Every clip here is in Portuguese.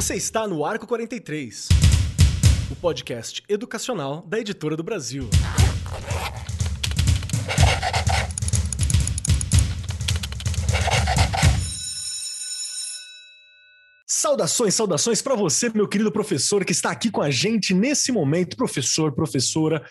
Você está no Arco 43, o podcast educacional da Editora do Brasil. Saudações, saudações para você, meu querido professor que está aqui com a gente nesse momento. Professor, professora,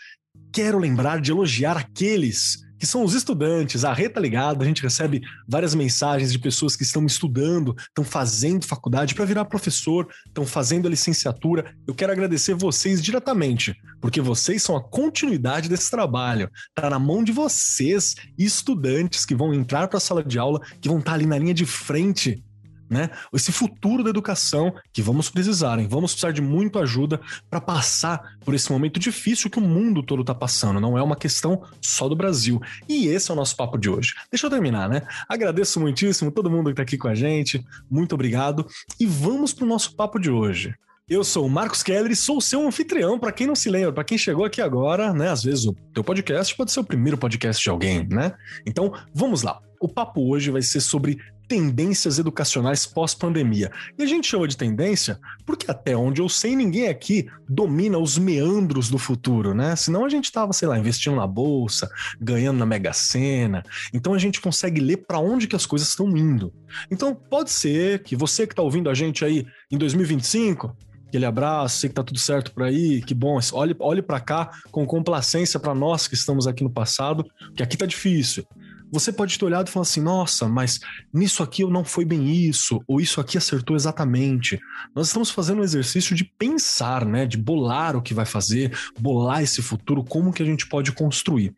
quero lembrar de elogiar aqueles que são os estudantes. A reta ligada, a gente recebe várias mensagens de pessoas que estão estudando, estão fazendo faculdade para virar professor, estão fazendo a licenciatura. Eu quero agradecer vocês diretamente, porque vocês são a continuidade desse trabalho. Está na mão de vocês, estudantes que vão entrar para a sala de aula, que vão estar tá ali na linha de frente né? Esse futuro da educação que vamos precisar, hein? Vamos precisar de muita ajuda para passar por esse momento difícil que o mundo todo está passando. Não é uma questão só do Brasil. E esse é o nosso papo de hoje. Deixa eu terminar, né? Agradeço muitíssimo todo mundo que está aqui com a gente. Muito obrigado. E vamos para o nosso papo de hoje. Eu sou o Marcos Keller e sou o seu anfitrião, para quem não se lembra, para quem chegou aqui agora, né? Às vezes o teu podcast pode ser o primeiro podcast de alguém, né? Então, vamos lá. O papo hoje vai ser sobre tendências educacionais pós-pandemia. E a gente chama de tendência porque, até onde eu sei, ninguém aqui domina os meandros do futuro, né? Senão a gente estava, sei lá, investindo na bolsa, ganhando na Mega Sena. Então a gente consegue ler para onde que as coisas estão indo. Então pode ser que você que está ouvindo a gente aí em 2025 Aquele abraço, sei que tá tudo certo por aí, que bom. Olhe, olhe para cá com complacência para nós que estamos aqui no passado, que aqui tá difícil você pode ter olhado e falar assim: nossa, mas nisso aqui eu não foi bem isso, ou isso aqui acertou exatamente. Nós estamos fazendo um exercício de pensar, né? De bolar o que vai fazer, bolar esse futuro, como que a gente pode construir.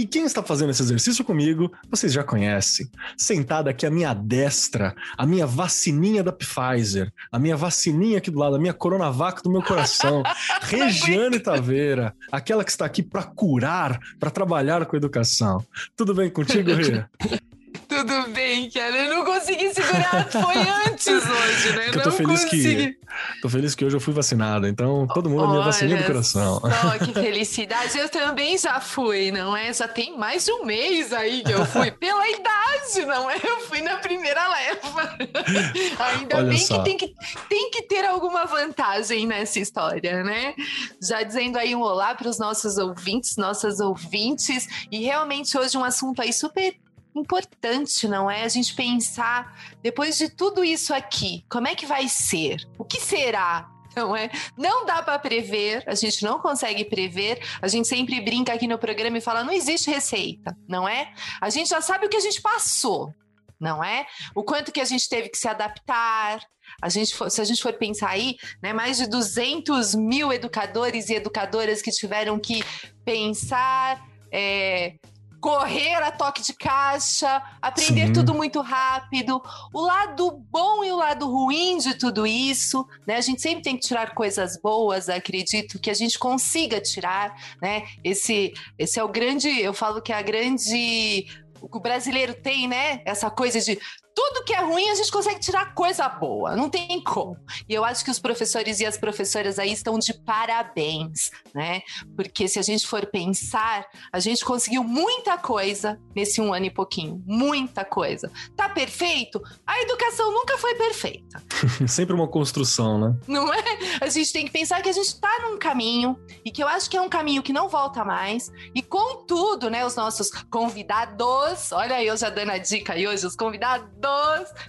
E quem está fazendo esse exercício comigo, vocês já conhecem. Sentada aqui à minha destra, a minha vacininha da Pfizer, a minha vacininha aqui do lado, a minha Coronavac do meu coração, Regiane Taveira, aquela que está aqui para curar, para trabalhar com educação. Tudo bem contigo, Rê? Tudo bem, cara. Eu não consegui segurar. Foi antes hoje, né? eu tô feliz consegui. que tô feliz que hoje eu fui vacinado. Então, todo mundo Olha, minha vacininha do coração. Só que felicidade. Eu também já fui, não é? Já tem mais de um mês aí que eu fui. Pela idade, não é? Eu fui na primeira leva. Ainda Olha bem só. que tem, que tem que ter alguma vantagem nessa história, né? Já dizendo aí um olá para os nossos ouvintes, nossas ouvintes. E realmente hoje um assunto aí super importante, não é? A gente pensar, depois de tudo isso aqui, como é que vai ser? O que será? Não é? Não dá para prever, a gente não consegue prever. A gente sempre brinca aqui no programa e fala: não existe receita, não é? A gente já sabe o que a gente passou, não é? O quanto que a gente teve que se adaptar. A gente for, se a gente for pensar aí, né, mais de 200 mil educadores e educadoras que tiveram que pensar, é, correr a toque de caixa, aprender Sim. tudo muito rápido. O lado bom e o lado ruim de tudo isso, né? A gente sempre tem que tirar coisas boas, acredito que a gente consiga tirar, né? Esse, esse é o grande, eu falo que é a grande o brasileiro tem, né? Essa coisa de tudo que é ruim a gente consegue tirar coisa boa, não tem como. E eu acho que os professores e as professoras aí estão de parabéns, né? Porque se a gente for pensar, a gente conseguiu muita coisa nesse um ano e pouquinho, muita coisa. Tá perfeito? A educação nunca foi perfeita. Sempre uma construção, né? Não é? A gente tem que pensar que a gente tá num caminho e que eu acho que é um caminho que não volta mais. E contudo, né, os nossos convidados, olha aí eu já dando a dica aí hoje, os convidados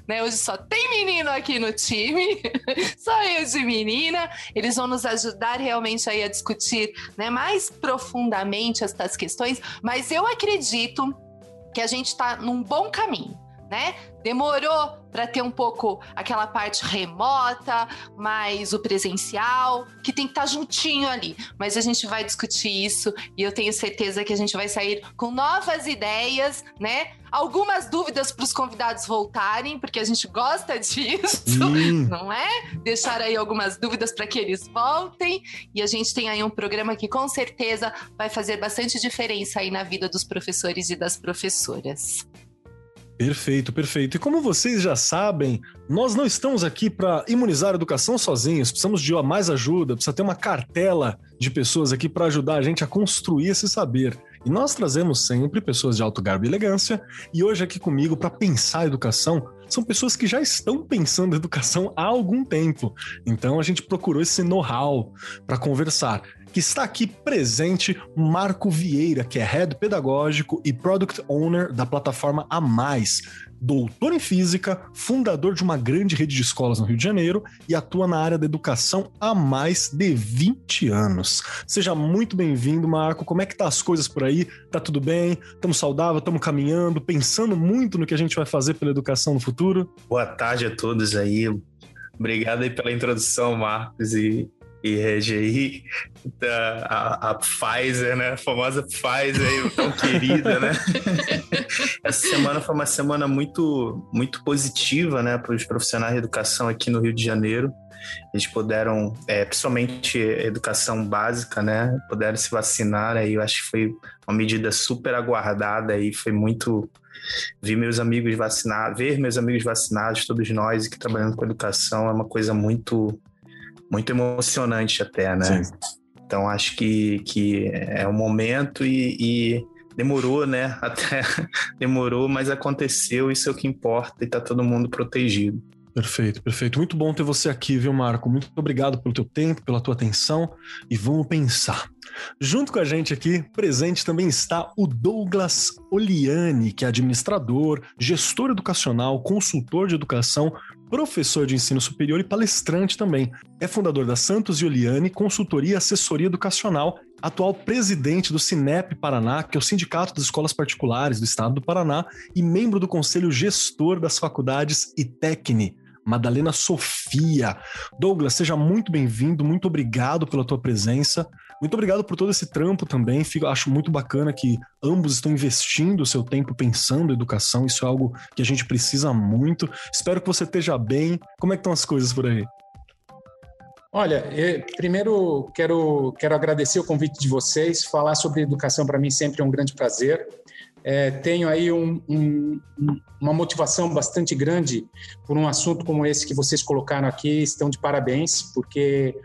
né? Hoje só tem menino aqui no time, só eu de menina. Eles vão nos ajudar realmente aí a discutir, né, mais profundamente estas questões, mas eu acredito que a gente está num bom caminho. Né? Demorou para ter um pouco aquela parte remota, mais o presencial, que tem que estar tá juntinho ali. Mas a gente vai discutir isso e eu tenho certeza que a gente vai sair com novas ideias, né? Algumas dúvidas para os convidados voltarem, porque a gente gosta disso, hum. não é? Deixar aí algumas dúvidas para que eles voltem. E a gente tem aí um programa que com certeza vai fazer bastante diferença aí na vida dos professores e das professoras. Perfeito, perfeito. E como vocês já sabem, nós não estamos aqui para imunizar a educação sozinhos, precisamos de mais ajuda, precisa ter uma cartela de pessoas aqui para ajudar a gente a construir esse saber. E nós trazemos sempre pessoas de alto garbo e elegância, e hoje aqui comigo para pensar a educação são pessoas que já estão pensando educação há algum tempo. Então a gente procurou esse know-how para conversar que está aqui presente Marco Vieira, que é Head Pedagógico e Product Owner da plataforma A Mais, doutor em física, fundador de uma grande rede de escolas no Rio de Janeiro e atua na área da educação há mais de 20 anos. Seja muito bem-vindo, Marco. Como é que tá as coisas por aí? Tá tudo bem? Estamos saudáveis, estamos caminhando, pensando muito no que a gente vai fazer pela educação no futuro? Boa tarde a todos aí. Obrigado aí pela introdução, Marcos, e e regi da, a, a, Pfizer, né? A famosa Pfizer, tão querida, né? Essa semana foi uma semana muito, muito positiva, né, para os profissionais de educação aqui no Rio de Janeiro. Eles puderam, é, principalmente educação básica, né, puderam se vacinar. Aí eu acho que foi uma medida super aguardada e foi muito ver meus amigos vacinados, ver meus amigos vacinados, todos nós que trabalhando com educação é uma coisa muito muito emocionante até, né? Sim. Então acho que, que é o momento e, e demorou, né? Até demorou, mas aconteceu, isso é o que importa e tá todo mundo protegido. Perfeito, perfeito. Muito bom ter você aqui, viu, Marco? Muito obrigado pelo teu tempo, pela tua atenção e vamos pensar. Junto com a gente aqui, presente também está o Douglas Oliani, que é administrador, gestor educacional, consultor de educação, professor de ensino superior e palestrante também. É fundador da Santos Oliani Consultoria e Assessoria Educacional, atual presidente do Cinep Paraná, que é o Sindicato das Escolas Particulares do Estado do Paraná, e membro do Conselho Gestor das Faculdades e Tecni. Madalena Sofia. Douglas, seja muito bem-vindo, muito obrigado pela tua presença. Muito obrigado por todo esse trampo também. Fico, acho muito bacana que ambos estão investindo o seu tempo pensando em educação. Isso é algo que a gente precisa muito. Espero que você esteja bem. Como é que estão as coisas por aí? Olha, primeiro quero, quero agradecer o convite de vocês. Falar sobre educação para mim sempre é um grande prazer. É, tenho aí um, um, uma motivação bastante grande por um assunto como esse que vocês colocaram aqui. Estão de parabéns, porque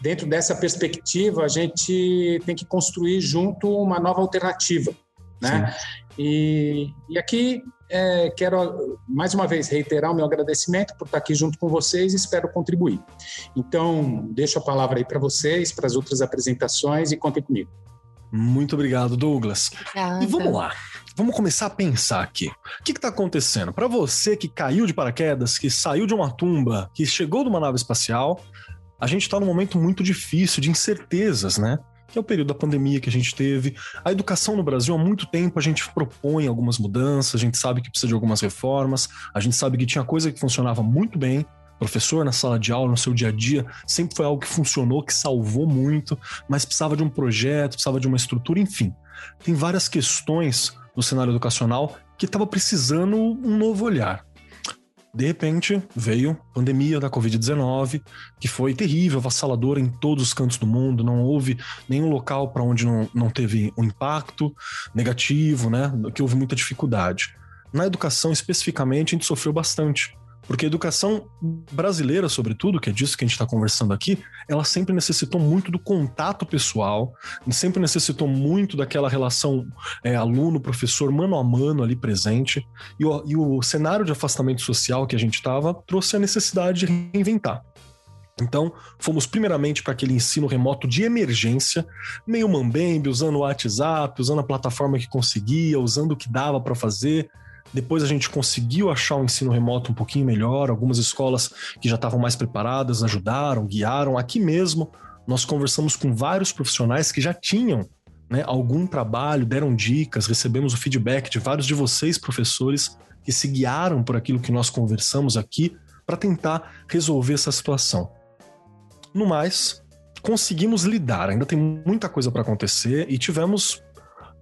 dentro dessa perspectiva, a gente tem que construir junto uma nova alternativa. Né? E, e, aqui é, quero mais uma vez reiterar o meu agradecimento por estar aqui junto com vocês e espero contribuir. Então, deixo a palavra aí para vocês, para as outras apresentações e contem comigo. Muito obrigado, Douglas. Obrigada. E vamos lá. Vamos começar a pensar aqui. O que está acontecendo? Para você que caiu de paraquedas, que saiu de uma tumba, que chegou de uma nave espacial, a gente está num momento muito difícil de incertezas, né? Que é o período da pandemia que a gente teve. A educação no Brasil, há muito tempo, a gente propõe algumas mudanças, a gente sabe que precisa de algumas reformas, a gente sabe que tinha coisa que funcionava muito bem, professor na sala de aula, no seu dia a dia, sempre foi algo que funcionou, que salvou muito, mas precisava de um projeto, precisava de uma estrutura, enfim. Tem várias questões do cenário educacional que estava precisando um novo olhar. De repente, veio a pandemia da Covid-19, que foi terrível, avassaladora em todos os cantos do mundo. Não houve nenhum local para onde não, não teve um impacto negativo, né? Que houve muita dificuldade. Na educação, especificamente, a gente sofreu bastante. Porque a educação brasileira, sobretudo, que é disso que a gente está conversando aqui, ela sempre necessitou muito do contato pessoal, sempre necessitou muito daquela relação é, aluno-professor mano a mano ali presente. E o, e o cenário de afastamento social que a gente estava trouxe a necessidade de reinventar. Então, fomos primeiramente para aquele ensino remoto de emergência, meio mambembe, usando o WhatsApp, usando a plataforma que conseguia, usando o que dava para fazer, depois a gente conseguiu achar o um ensino remoto um pouquinho melhor. Algumas escolas que já estavam mais preparadas ajudaram, guiaram. Aqui mesmo, nós conversamos com vários profissionais que já tinham né, algum trabalho, deram dicas, recebemos o feedback de vários de vocês, professores, que se guiaram por aquilo que nós conversamos aqui para tentar resolver essa situação. No mais, conseguimos lidar. Ainda tem muita coisa para acontecer e tivemos,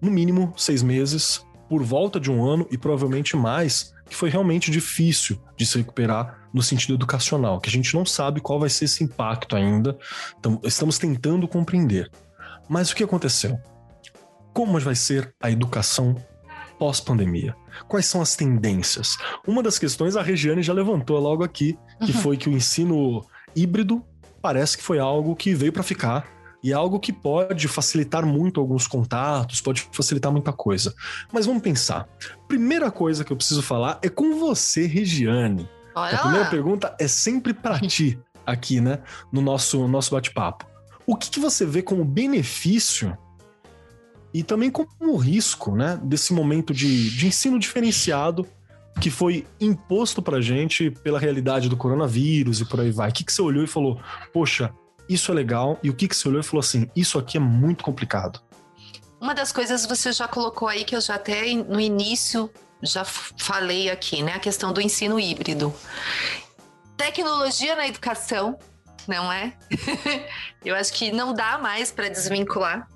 no mínimo, seis meses por volta de um ano e provavelmente mais, que foi realmente difícil de se recuperar no sentido educacional, que a gente não sabe qual vai ser esse impacto ainda, então, estamos tentando compreender. Mas o que aconteceu? Como vai ser a educação pós-pandemia? Quais são as tendências? Uma das questões a Regiane já levantou logo aqui, que uhum. foi que o ensino híbrido parece que foi algo que veio para ficar e é algo que pode facilitar muito alguns contatos, pode facilitar muita coisa. Mas vamos pensar. Primeira coisa que eu preciso falar é com você, Regiane. Olha a primeira pergunta é sempre para ti aqui, né, no nosso nosso bate-papo. O que, que você vê como benefício e também como risco, né, desse momento de, de ensino diferenciado que foi imposto pra gente pela realidade do coronavírus e por aí vai? O que, que você olhou e falou, poxa, isso é legal, e o que, que você olhou e falou assim: isso aqui é muito complicado? Uma das coisas você já colocou aí que eu já até no início já falei aqui, né? A questão do ensino híbrido. Tecnologia na educação, não é? eu acho que não dá mais para desvincular.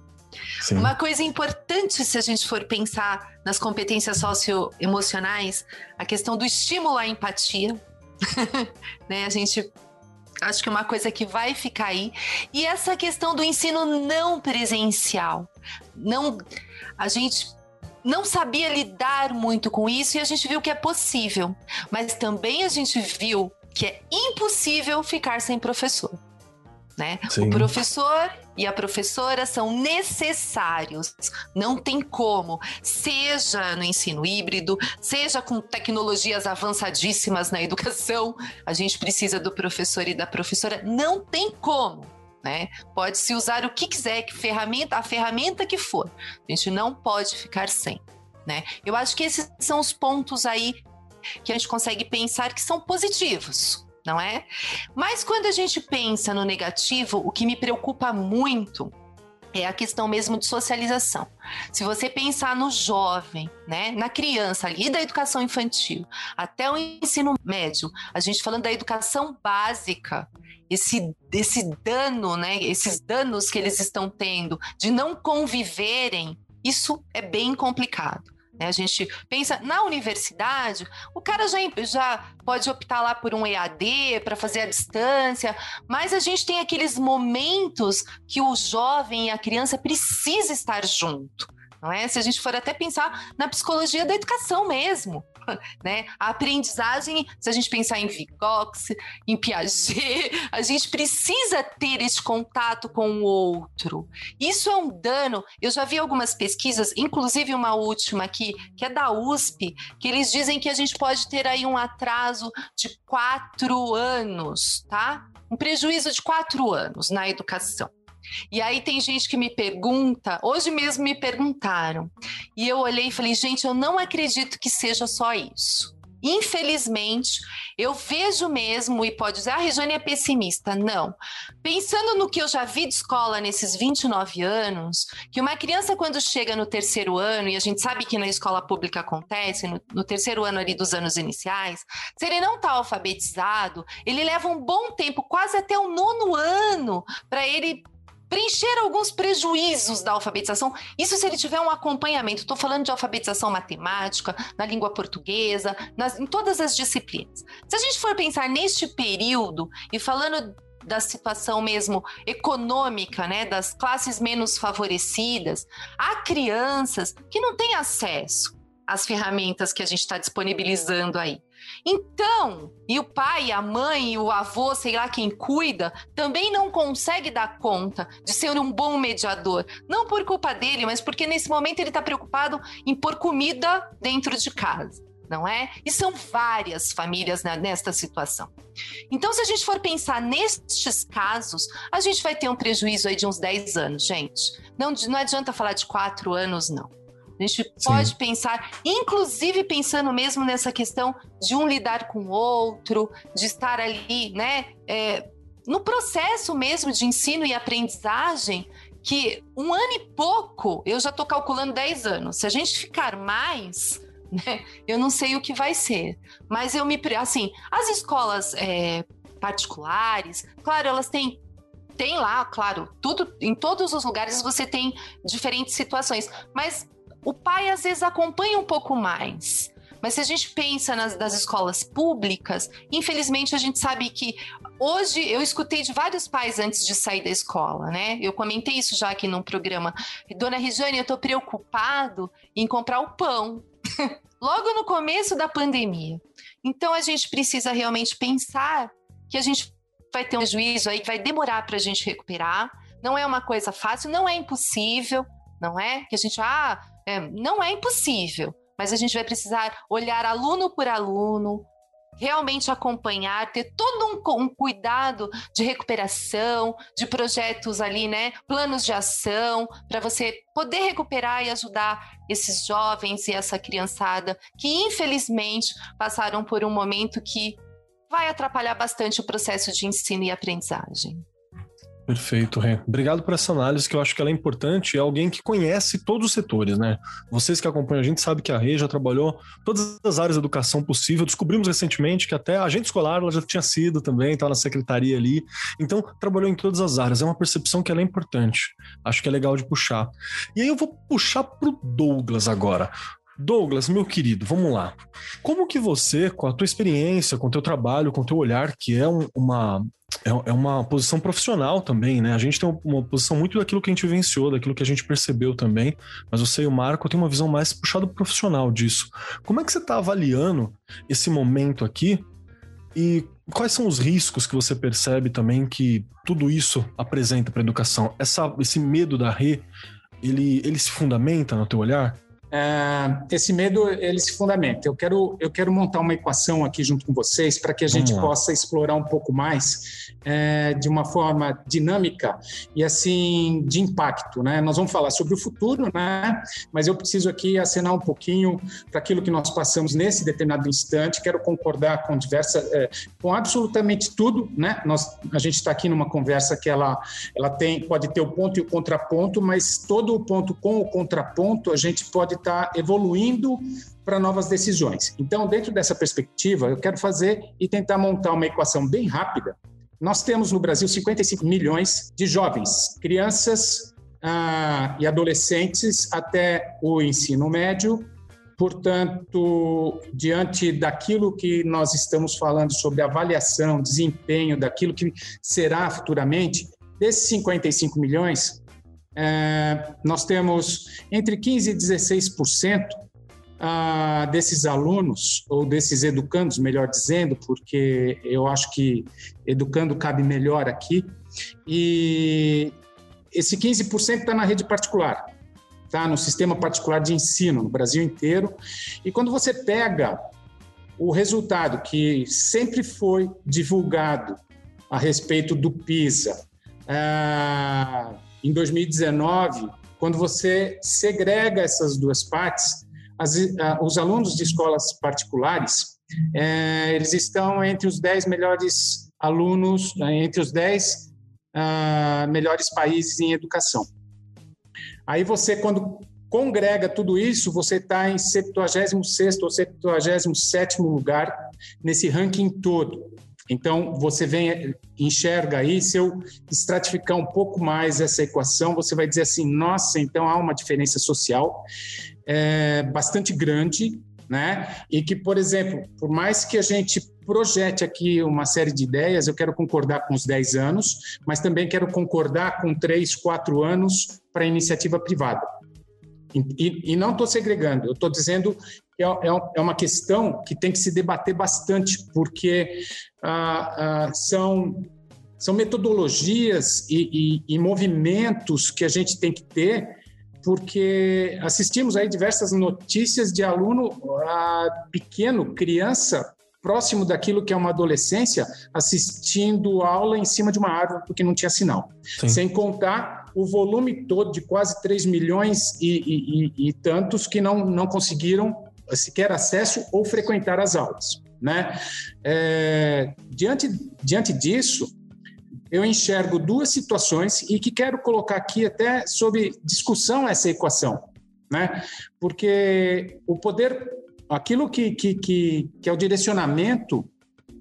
Sim. Uma coisa importante, se a gente for pensar nas competências socioemocionais, a questão do estímulo à empatia. né? A gente Acho que é uma coisa que vai ficar aí. E essa questão do ensino não presencial. Não, a gente não sabia lidar muito com isso e a gente viu que é possível. Mas também a gente viu que é impossível ficar sem professor. Né? O professor e a professora são necessários. Não tem como, seja no ensino híbrido, seja com tecnologias avançadíssimas na educação, a gente precisa do professor e da professora. Não tem como. Né? Pode se usar o que quiser, que ferramenta, a ferramenta que for. A gente não pode ficar sem. Né? Eu acho que esses são os pontos aí que a gente consegue pensar que são positivos não é? Mas quando a gente pensa no negativo, o que me preocupa muito é a questão mesmo de socialização. Se você pensar no jovem, né, na criança ali da educação infantil até o ensino médio, a gente falando da educação básica, esse, esse dano, né, esses danos que eles estão tendo de não conviverem, isso é bem complicado. Né? A gente pensa na universidade, o cara já, já pode optar lá por um EAD para fazer a distância, mas a gente tem aqueles momentos que o jovem e a criança precisa estar junto. Não é? Se a gente for até pensar na psicologia da educação mesmo, né? A aprendizagem, se a gente pensar em Vygotsky, em Piaget, a gente precisa ter esse contato com o outro. Isso é um dano. Eu já vi algumas pesquisas, inclusive uma última aqui, que é da USP, que eles dizem que a gente pode ter aí um atraso de quatro anos, tá? Um prejuízo de quatro anos na educação. E aí tem gente que me pergunta, hoje mesmo me perguntaram, e eu olhei e falei, gente, eu não acredito que seja só isso. Infelizmente, eu vejo mesmo, e pode dizer, ah, a Regiane é pessimista. Não. Pensando no que eu já vi de escola nesses 29 anos, que uma criança, quando chega no terceiro ano, e a gente sabe que na escola pública acontece, no, no terceiro ano ali dos anos iniciais, se ele não está alfabetizado, ele leva um bom tempo, quase até o nono ano, para ele preencher alguns prejuízos da alfabetização. Isso se ele tiver um acompanhamento. Estou falando de alfabetização matemática, na língua portuguesa, nas, em todas as disciplinas. Se a gente for pensar neste período e falando da situação mesmo econômica, né, das classes menos favorecidas, há crianças que não têm acesso às ferramentas que a gente está disponibilizando aí. Então, e o pai, a mãe, o avô, sei lá quem cuida, também não consegue dar conta de ser um bom mediador. Não por culpa dele, mas porque nesse momento ele está preocupado em pôr comida dentro de casa. Não é? E são várias famílias nesta situação. Então, se a gente for pensar nestes casos, a gente vai ter um prejuízo aí de uns 10 anos, gente. Não, não adianta falar de 4 anos, não. A gente pode Sim. pensar, inclusive pensando mesmo nessa questão de um lidar com o outro, de estar ali, né? É, no processo mesmo de ensino e aprendizagem, que um ano e pouco, eu já estou calculando 10 anos. Se a gente ficar mais, né, eu não sei o que vai ser. Mas eu me. Assim, as escolas é, particulares, claro, elas têm tem lá, claro, tudo em todos os lugares você tem diferentes situações, mas o pai às vezes acompanha um pouco mais. Mas se a gente pensa nas das escolas públicas, infelizmente a gente sabe que hoje eu escutei de vários pais antes de sair da escola, né? Eu comentei isso já aqui num programa. Dona Regiane, eu tô preocupado em comprar o pão. Logo no começo da pandemia. Então a gente precisa realmente pensar que a gente vai ter um juízo aí que vai demorar para a gente recuperar não é uma coisa fácil, não é impossível, não é? Que a gente, ah, é, não é impossível, mas a gente vai precisar olhar aluno por aluno, realmente acompanhar, ter todo um, um, cuidado de recuperação, de projetos ali, né? Planos de ação, para você poder recuperar e ajudar esses jovens e essa criançada que, infelizmente, passaram por um momento que vai atrapalhar bastante o processo de ensino e aprendizagem. Perfeito, Rê. Obrigado por essa análise, que eu acho que ela é importante. É alguém que conhece todos os setores, né? Vocês que acompanham a gente sabem que a Rê já trabalhou todas as áreas de educação possível. Descobrimos recentemente que até a agente escolar ela já tinha sido também, estava na secretaria ali. Então, trabalhou em todas as áreas. É uma percepção que ela é importante. Acho que é legal de puxar. E aí eu vou puxar pro Douglas agora. Douglas, meu querido, vamos lá. Como que você, com a tua experiência, com o teu trabalho, com o teu olhar, que é um, uma, é, é uma posição profissional também, né? A gente tem uma posição muito daquilo que a gente vivenciou, daquilo que a gente percebeu também, mas você e o Marco têm uma visão mais puxada profissional disso. Como é que você está avaliando esse momento aqui e quais são os riscos que você percebe também que tudo isso apresenta para a educação? Essa, esse medo da re, ele, ele se fundamenta no teu olhar? Uh, esse medo ele se fundamenta. Eu quero, eu quero montar uma equação aqui junto com vocês para que a gente possa explorar um pouco mais é, de uma forma dinâmica e assim de impacto. Né? Nós vamos falar sobre o futuro, né? mas eu preciso aqui acenar um pouquinho para aquilo que nós passamos nesse determinado instante. Quero concordar com diversas, é, com absolutamente tudo. Né? Nós, a gente está aqui numa conversa que ela, ela tem, pode ter o ponto e o contraponto, mas todo o ponto com o contraponto a gente pode está evoluindo para novas decisões. Então, dentro dessa perspectiva, eu quero fazer e tentar montar uma equação bem rápida. Nós temos no Brasil 55 milhões de jovens, crianças ah, e adolescentes até o ensino médio. Portanto, diante daquilo que nós estamos falando sobre avaliação, desempenho, daquilo que será futuramente, desses 55 milhões, é, nós temos entre 15% e 16% ah, desses alunos, ou desses educandos, melhor dizendo, porque eu acho que educando cabe melhor aqui, e esse 15% está na rede particular, está no sistema particular de ensino no Brasil inteiro. E quando você pega o resultado que sempre foi divulgado a respeito do PISA, ah, em 2019, quando você segrega essas duas partes, as, os alunos de escolas particulares, é, eles estão entre os 10 melhores alunos, né, entre os 10 ah, melhores países em educação. Aí você, quando congrega tudo isso, você está em 76º ou 77º lugar nesse ranking todo. Então, você vem, enxerga aí, se eu estratificar um pouco mais essa equação, você vai dizer assim, nossa, então há uma diferença social é, bastante grande, né? E que, por exemplo, por mais que a gente projete aqui uma série de ideias, eu quero concordar com os 10 anos, mas também quero concordar com 3, 4 anos para iniciativa privada. E, e, não estou segregando, eu estou dizendo que é, é, é, uma questão que tem que se debater bastante, porque ah, ah, são, são metodologias e, e, e, movimentos que a gente tem que ter, porque assistimos aí diversas notícias de aluno ah, pequeno, criança, próximo daquilo que é uma adolescência, assistindo aula em cima de uma árvore porque não tinha sinal. Sim. Sem contar o volume todo de quase 3 milhões e, e, e, tantos que não, não conseguiram sequer acesso ou frequentar as aulas. Né? É, diante, diante disso, eu enxergo duas situações e que quero colocar aqui até sob discussão essa equação, né? Porque o poder, aquilo que, que, que, que é o direcionamento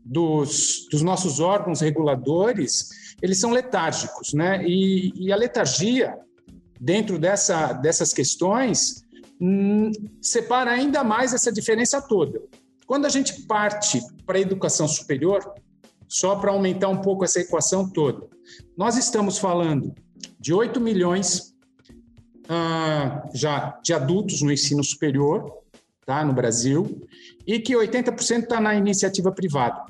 dos, dos nossos órgãos reguladores, eles são letárgicos, né? E, e a letargia, dentro dessa, dessas questões, hum, separa ainda mais essa diferença toda. Quando a gente parte para a educação superior, só para aumentar um pouco essa equação toda, nós estamos falando de 8 milhões ah, já de adultos no ensino superior, tá, no Brasil, e que 80% está na iniciativa privada.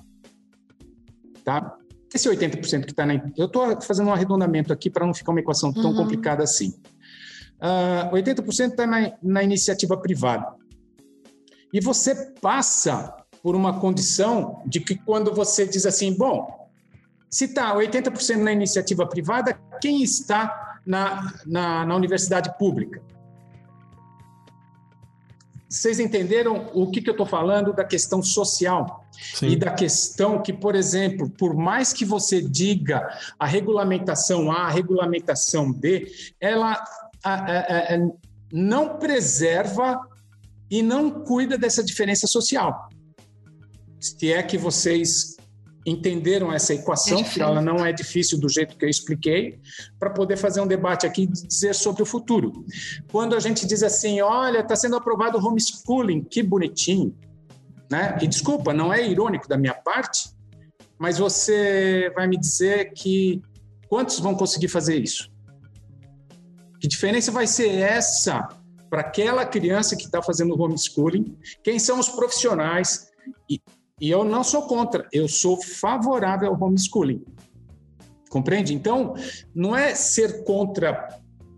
Tá? esse 80% que está na. Eu estou fazendo um arredondamento aqui para não ficar uma equação tão uhum. complicada assim. Uh, 80% está na, na iniciativa privada. E você passa por uma condição de que quando você diz assim, bom, se está 80% na iniciativa privada, quem está na, na, na universidade pública? Vocês entenderam o que, que eu estou falando da questão social Sim. e da questão que, por exemplo, por mais que você diga a regulamentação A, a regulamentação B, ela a, a, a, não preserva e não cuida dessa diferença social. Se é que vocês entenderam essa equação, é que ela não é difícil do jeito que eu expliquei, para poder fazer um debate aqui e dizer sobre o futuro. Quando a gente diz assim, olha, está sendo aprovado o homeschooling, que bonitinho, né? E desculpa, não é irônico da minha parte, mas você vai me dizer que quantos vão conseguir fazer isso? Que diferença vai ser essa para aquela criança que está fazendo homeschooling? Quem são os profissionais? E e eu não sou contra, eu sou favorável ao homeschooling. Compreende? Então, não é ser contra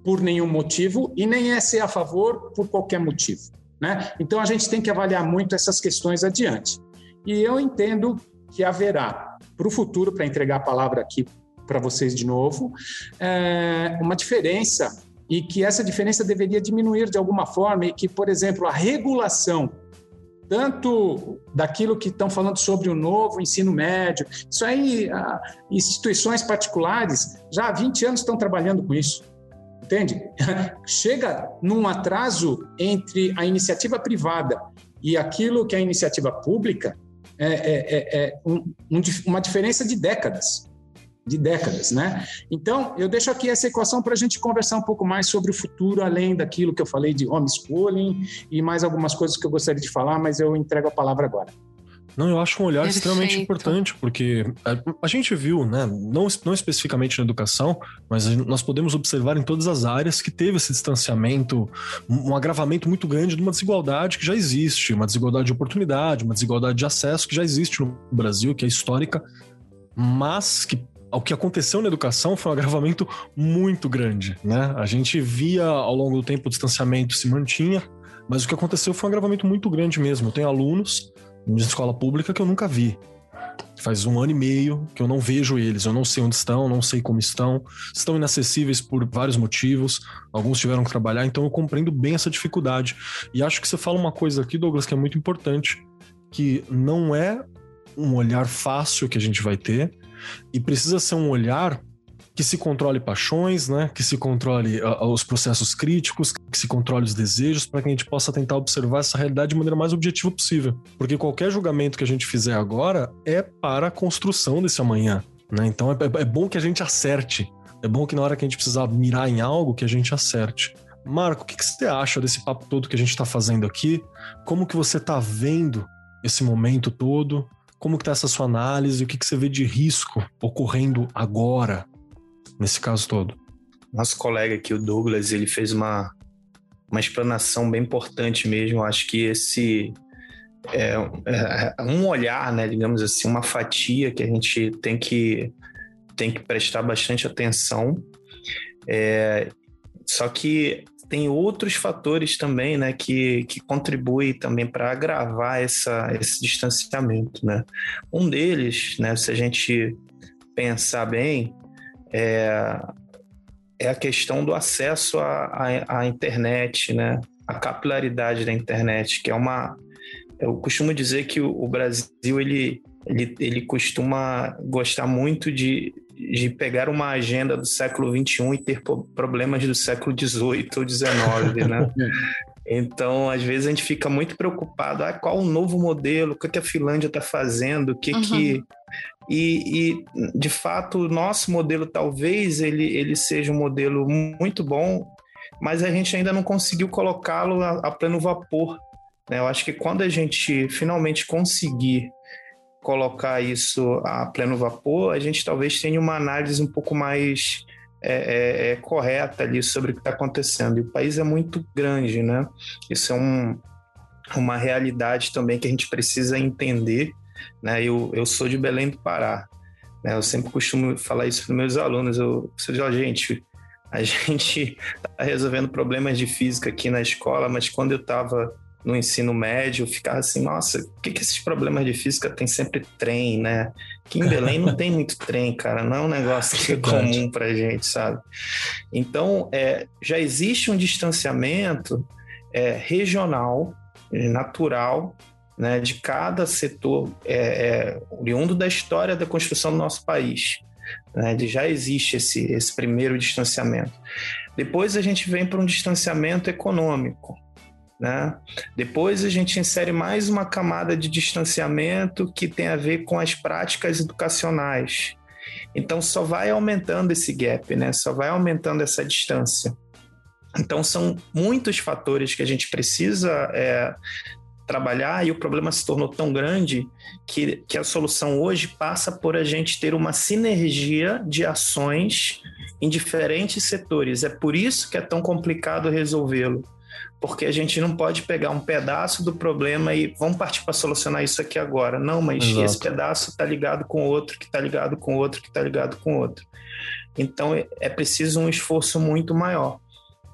por nenhum motivo e nem é ser a favor por qualquer motivo. Né? Então, a gente tem que avaliar muito essas questões adiante. E eu entendo que haverá, para o futuro, para entregar a palavra aqui para vocês de novo, é uma diferença e que essa diferença deveria diminuir de alguma forma e que, por exemplo, a regulação tanto daquilo que estão falando sobre o novo ensino médio. Isso aí, instituições particulares já há 20 anos estão trabalhando com isso. Entende? Chega num atraso entre a iniciativa privada e aquilo que é a iniciativa pública, é, é, é, é um, um, uma diferença de décadas de décadas, né? Então, eu deixo aqui essa equação para a gente conversar um pouco mais sobre o futuro, além daquilo que eu falei de homeschooling e mais algumas coisas que eu gostaria de falar, mas eu entrego a palavra agora. Não, eu acho um olhar Perfeito. extremamente importante, porque a, a, gente viu, né, não, não especificamente na educação, mas nós podemos observar em todas as áreas que teve esse distanciamento, um agravamento muito grande de uma desigualdade que já existe, uma desigualdade de oportunidade, uma desigualdade de acesso que já existe no Brasil, que é histórica, mas que o que aconteceu na educação foi um agravamento muito grande, né? A gente via ao longo do tempo o distanciamento se mantinha, mas o que aconteceu foi um agravamento muito grande mesmo. Eu tenho alunos de escola pública que eu nunca vi. Faz um ano e meio que eu não vejo eles, eu não sei onde estão, não sei como estão, estão inacessíveis por vários motivos, alguns tiveram que trabalhar, então eu compreendo bem essa dificuldade. E acho que você fala uma coisa aqui, Douglas, que é muito importante, que não é um olhar fácil que a gente vai ter, e precisa ser um olhar que se controle paixões, né? Que se controle uh, os processos críticos, que se controle os desejos, para que a gente possa tentar observar essa realidade de maneira mais objetiva possível. Porque qualquer julgamento que a gente fizer agora é para a construção desse amanhã, né? Então é, é, é bom que a gente acerte. É bom que na hora que a gente precisar mirar em algo, que a gente acerte. Marco, o que, que você acha desse papo todo que a gente está fazendo aqui? Como que você está vendo esse momento todo? Como que tá essa sua análise? O que, que você vê de risco ocorrendo agora, nesse caso todo? Nosso colega aqui, o Douglas, ele fez uma, uma explanação bem importante mesmo. Acho que esse é, é, um olhar, né, digamos assim, uma fatia que a gente tem que, tem que prestar bastante atenção. É, só que tem outros fatores também, né, que, que contribuem também para agravar essa, esse distanciamento, né. Um deles, né, se a gente pensar bem, é, é a questão do acesso à, à, à internet, né, a capilaridade da internet, que é uma... Eu costumo dizer que o, o Brasil, ele, ele, ele costuma gostar muito de, de pegar uma agenda do século XXI e ter problemas do século XVIII ou XIX, né? Então, às vezes a gente fica muito preocupado, ah, qual o novo modelo, o que a Finlândia está fazendo, o que uhum. que... E, e, de fato, o nosso modelo talvez ele, ele seja um modelo muito bom, mas a gente ainda não conseguiu colocá-lo a, a pleno vapor. Né? Eu acho que quando a gente finalmente conseguir colocar isso a pleno vapor, a gente talvez tenha uma análise um pouco mais é, é, é correta ali sobre o que está acontecendo. E o país é muito grande, né? Isso é um, uma realidade também que a gente precisa entender. Né? Eu, eu sou de Belém do Pará. Né? Eu sempre costumo falar isso para meus alunos. Eu, eu digo, gente, a gente está resolvendo problemas de física aqui na escola, mas quando eu estava no ensino médio, ficava assim, nossa, por que, que esses problemas de física tem sempre trem, né? Aqui em Belém não tem muito trem, cara, não é um negócio que é comum para gente, sabe? Então, é, já existe um distanciamento é, regional, natural, né, de cada setor é, é, oriundo da história da construção do nosso país. Né, de já existe esse, esse primeiro distanciamento. Depois a gente vem para um distanciamento econômico. Né? Depois a gente insere mais uma camada de distanciamento que tem a ver com as práticas educacionais. Então só vai aumentando esse gap, né? Só vai aumentando essa distância. Então são muitos fatores que a gente precisa é, trabalhar e o problema se tornou tão grande que, que a solução hoje passa por a gente ter uma sinergia de ações em diferentes setores. É por isso que é tão complicado resolvê-lo. Porque a gente não pode pegar um pedaço do problema e vamos partir para solucionar isso aqui agora. Não, mas Exato. esse pedaço está ligado com outro, que está ligado com outro, que está ligado com outro. Então é preciso um esforço muito maior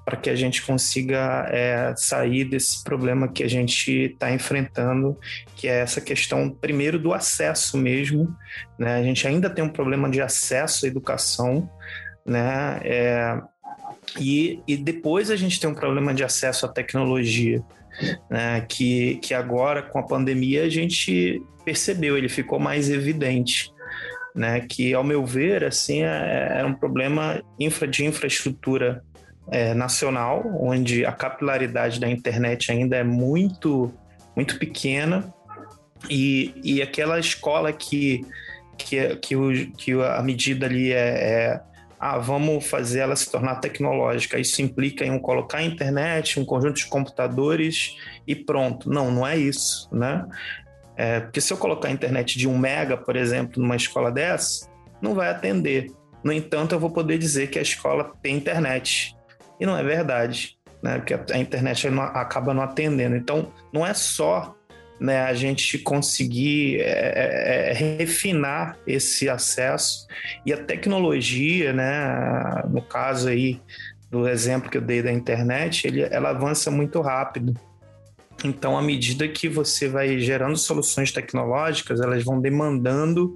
para que a gente consiga é, sair desse problema que a gente está enfrentando, que é essa questão, primeiro, do acesso mesmo. Né? A gente ainda tem um problema de acesso à educação, né? É, e, e depois a gente tem um problema de acesso à tecnologia, né? que, que agora, com a pandemia, a gente percebeu, ele ficou mais evidente. Né, que ao meu ver assim é, é um problema infra de infraestrutura é, nacional, onde a capilaridade da internet ainda é muito, muito pequena, e, e aquela escola que, que, que, o, que a medida ali é, é ah, vamos fazer ela se tornar tecnológica. Isso implica em um colocar a internet, um conjunto de computadores e pronto. Não, não é isso, né? É, porque se eu colocar a internet de um mega, por exemplo, numa escola dessa, não vai atender. No entanto, eu vou poder dizer que a escola tem internet. E não é verdade, né? Porque a internet acaba não atendendo. Então, não é só né, a gente conseguir é, é, é, refinar esse acesso e a tecnologia, né, no caso aí do exemplo que eu dei da internet, ele, ela avança muito rápido. Então, à medida que você vai gerando soluções tecnológicas, elas vão demandando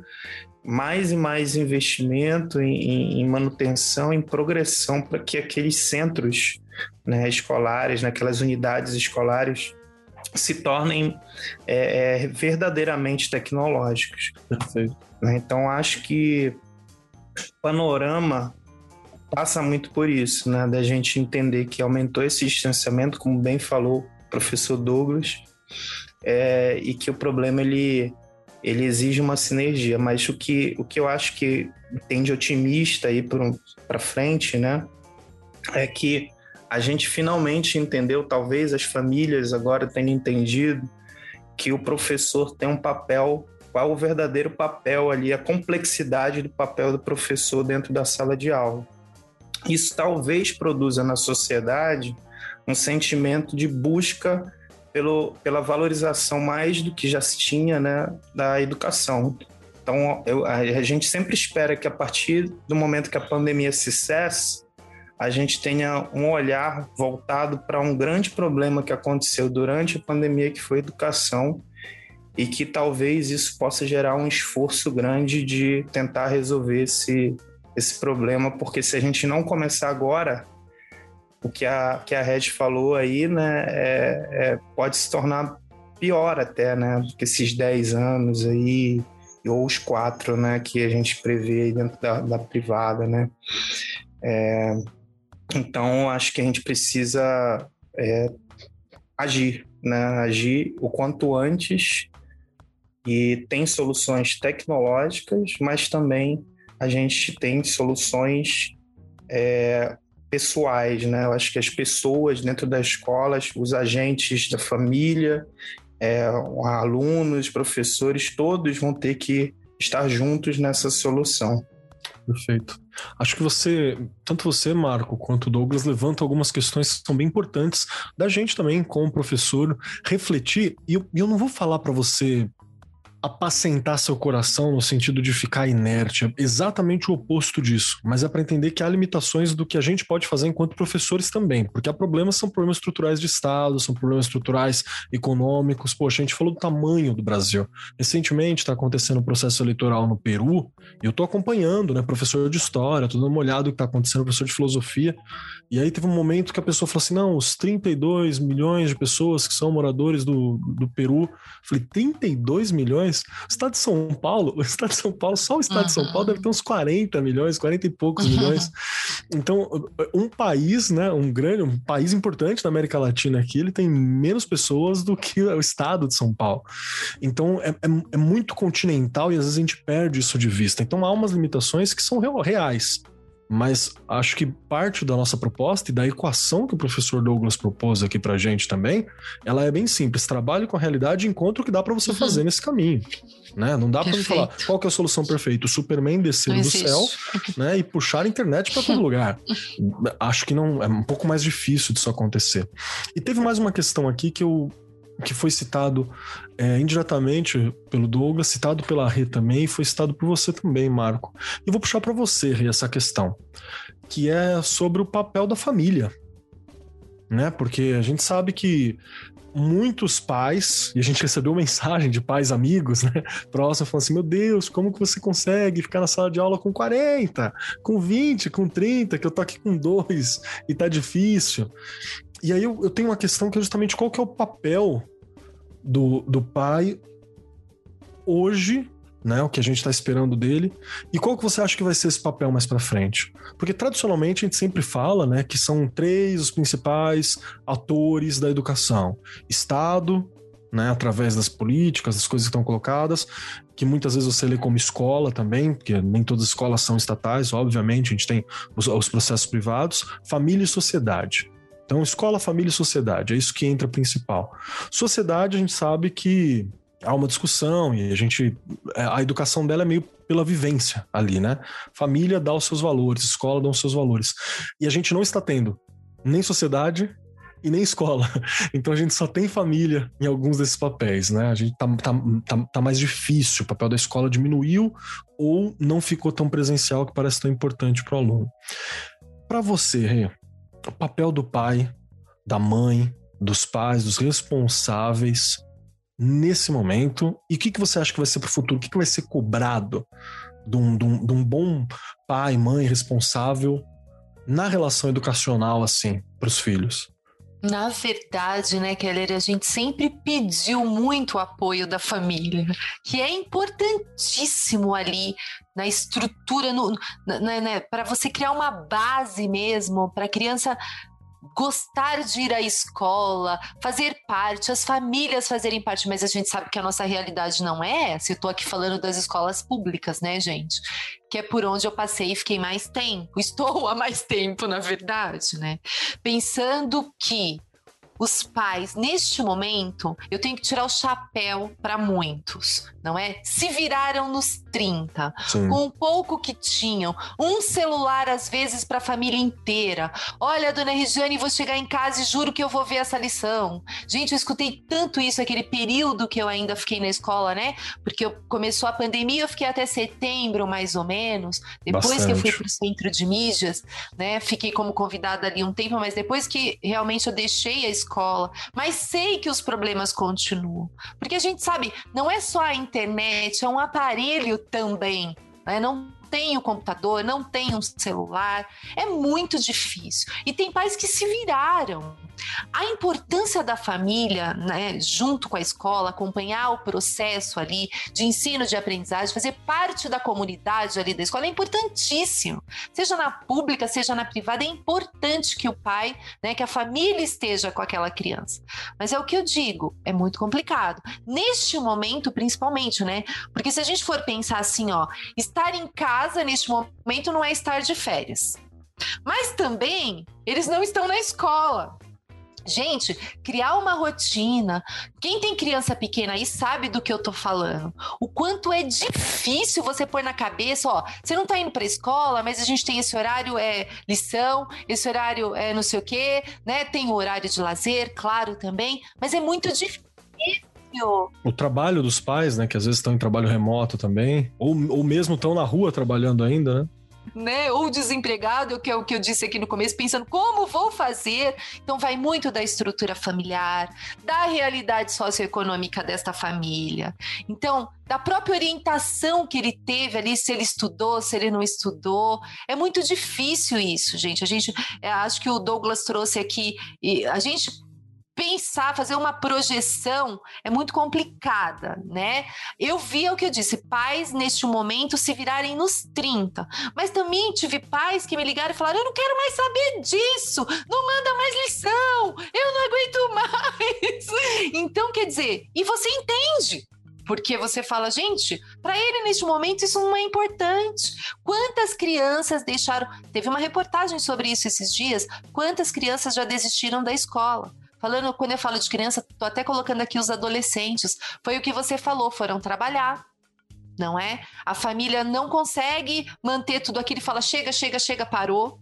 mais e mais investimento em, em manutenção, em progressão, para que aqueles centros né, escolares, naquelas unidades escolares, se tornem é, é, verdadeiramente tecnológicos. Perfeito. Né, então, acho que o panorama passa muito por isso, né? Da gente entender que aumentou esse distanciamento, como bem falou o professor Douglas, é, e que o problema ele ele exige uma sinergia, mas o que, o que eu acho que tem de otimista aí para frente, né, é que a gente finalmente entendeu, talvez as famílias agora tenham entendido que o professor tem um papel, qual o verdadeiro papel ali, a complexidade do papel do professor dentro da sala de aula. Isso talvez produza na sociedade um sentimento de busca pelo, pela valorização mais do que já se tinha né, da educação. Então, eu, a gente sempre espera que a partir do momento que a pandemia se cesse, a gente tenha um olhar voltado para um grande problema que aconteceu durante a pandemia, que foi a educação, e que talvez isso possa gerar um esforço grande de tentar resolver esse, esse problema, porque se a gente não começar agora, o que a, que a Red falou aí, né, é, é, pode se tornar pior até, né, do que esses 10 anos aí, ou os quatro, né, que a gente prevê aí dentro da, da privada, né. É, então, acho que a gente precisa é, agir, né, agir o quanto antes e tem soluções tecnológicas, mas também a gente tem soluções é, pessoais, né? Eu acho que as pessoas dentro das escolas, os agentes da família, é, alunos, professores, todos vão ter que estar juntos nessa solução. Perfeito. Acho que você, tanto você, Marco, quanto o Douglas, levantam algumas questões que são bem importantes da gente também, como professor, refletir. E eu, eu não vou falar para você apacentar seu coração no sentido de ficar inerte, é exatamente o oposto disso. Mas é para entender que há limitações do que a gente pode fazer enquanto professores também, porque há problemas são problemas estruturais de Estado, são problemas estruturais econômicos. Poxa, a gente falou do tamanho do Brasil. Recentemente está acontecendo um processo eleitoral no Peru, e eu estou acompanhando, né, professor de história, estou dando uma olhada no que está acontecendo, professor de filosofia, e aí teve um momento que a pessoa falou assim: não, os 32 milhões de pessoas que são moradores do, do Peru. Eu falei, 32 milhões? O estado de São Paulo, o estado de São Paulo, só o estado uhum. de São Paulo deve ter uns 40 milhões, 40 e poucos uhum. milhões. Então, um país, né, um grande, um país importante da América Latina aqui, ele tem menos pessoas do que o estado de São Paulo. Então, é, é, é muito continental e às vezes a gente perde isso de vista. Então, há umas limitações que são reais. Mas acho que parte da nossa proposta e da equação que o professor Douglas propôs aqui pra gente também, ela é bem simples. Trabalhe com a realidade e encontre o que dá para você uhum. fazer nesse caminho. Né? Não dá para falar qual é a solução perfeita. O Superman descer do céu né, e puxar a internet para todo lugar. Acho que não é um pouco mais difícil disso acontecer. E teve mais uma questão aqui que eu que foi citado é, indiretamente pelo Douglas, citado pela Rê também, e foi citado por você também, Marco. E vou puxar para você, Rê, essa questão, que é sobre o papel da família. Né? Porque a gente sabe que muitos pais, e a gente recebeu mensagem de pais amigos, né, próximos, falando assim: Meu Deus, como que você consegue ficar na sala de aula com 40, com 20, com 30, que eu tô aqui com dois e tá difícil. E aí eu, eu tenho uma questão que é justamente qual que é o papel do, do pai hoje, né? O que a gente está esperando dele. E qual que você acha que vai ser esse papel mais para frente? Porque tradicionalmente a gente sempre fala, né, que são três os principais atores da educação: Estado, né, através das políticas, das coisas que estão colocadas, que muitas vezes você lê como escola também, porque nem todas as escolas são estatais, obviamente, a gente tem os, os processos privados, família e sociedade. Então, escola, família e sociedade, é isso que entra principal. Sociedade, a gente sabe que há uma discussão e a gente é, a educação dela é meio pela vivência ali, né? Família dá os seus valores, escola dá os seus valores. E a gente não está tendo nem sociedade e nem escola. Então a gente só tem família em alguns desses papéis, né? A gente tá, tá, tá, tá mais difícil, o papel da escola diminuiu ou não ficou tão presencial que parece tão importante para o aluno. Para você, Rê, o papel do pai, da mãe, dos pais, dos responsáveis nesse momento? E o que, que você acha que vai ser para o futuro? O que, que vai ser cobrado de um, de, um, de um bom pai, mãe responsável na relação educacional, assim, para os filhos? Na verdade, né, Keller, a gente sempre pediu muito o apoio da família, que é importantíssimo ali na estrutura, no, né, para você criar uma base mesmo, para a criança gostar de ir à escola, fazer parte, as famílias fazerem parte, mas a gente sabe que a nossa realidade não é essa. Eu estou aqui falando das escolas públicas, né, gente? Que é por onde eu passei e fiquei mais tempo. Estou há mais tempo, na verdade, né? Pensando que os pais, neste momento, eu tenho que tirar o chapéu para muitos, não é? Se viraram nos 30, Sim. com o pouco que tinham, um celular às vezes para a família inteira. Olha, dona Regiane, vou chegar em casa e juro que eu vou ver essa lição. Gente, eu escutei tanto isso aquele período que eu ainda fiquei na escola, né? Porque eu, começou a pandemia, eu fiquei até setembro, mais ou menos. Depois Bastante. que eu fui para o centro de mídias, né? Fiquei como convidada ali um tempo, mas depois que realmente eu deixei a escola escola, mas sei que os problemas continuam. Porque a gente sabe, não é só a internet, é um aparelho também. Né? Não tem o computador, não tem um celular. É muito difícil. E tem pais que se viraram. A importância da família, né, junto com a escola, acompanhar o processo ali de ensino, de aprendizagem, fazer parte da comunidade ali da escola é importantíssimo. Seja na pública, seja na privada, é importante que o pai, né, que a família esteja com aquela criança. Mas é o que eu digo, é muito complicado. Neste momento, principalmente, né? Porque se a gente for pensar assim, ó, estar em casa neste momento não é estar de férias. Mas também eles não estão na escola. Gente, criar uma rotina. Quem tem criança pequena aí sabe do que eu tô falando. O quanto é difícil você pôr na cabeça, ó, você não tá indo pra escola, mas a gente tem esse horário é lição, esse horário é não sei o quê, né? Tem o horário de lazer, claro também, mas é muito difícil O trabalho dos pais, né? Que às vezes estão em trabalho remoto também, ou, ou mesmo estão na rua trabalhando ainda, né? Né? Ou desempregado, que é o que eu disse aqui no começo, pensando como vou fazer. Então, vai muito da estrutura familiar, da realidade socioeconômica desta família. Então, da própria orientação que ele teve ali, se ele estudou, se ele não estudou. É muito difícil isso, gente. A gente, é, acho que o Douglas trouxe aqui, a gente pensar, fazer uma projeção é muito complicada, né? Eu vi o que eu disse, pais neste momento se virarem nos 30, mas também tive pais que me ligaram e falaram: eu não quero mais saber disso, não manda mais lição, eu não aguento mais. Então, quer dizer, e você entende, porque você fala, gente, para ele neste momento isso não é importante. Quantas crianças deixaram. Teve uma reportagem sobre isso esses dias. Quantas crianças já desistiram da escola? Falando, quando eu falo de criança, tô até colocando aqui os adolescentes. Foi o que você falou, foram trabalhar, não é? A família não consegue manter tudo aquilo e fala: chega, chega, chega, parou.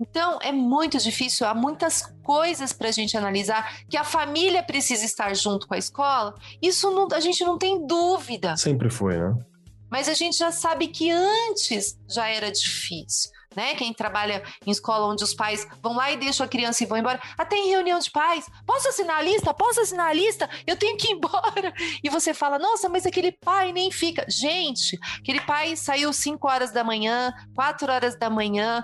Então é muito difícil, há muitas coisas para a gente analisar que a família precisa estar junto com a escola. Isso não, a gente não tem dúvida. Sempre foi, né? Mas a gente já sabe que antes já era difícil né? Quem trabalha em escola onde os pais vão lá e deixam a criança e vão embora. Até em reunião de pais. Posso assinar a lista? Posso assinar a lista? Eu tenho que ir embora. E você fala, nossa, mas aquele pai nem fica. Gente, aquele pai saiu 5 horas da manhã, 4 horas da manhã,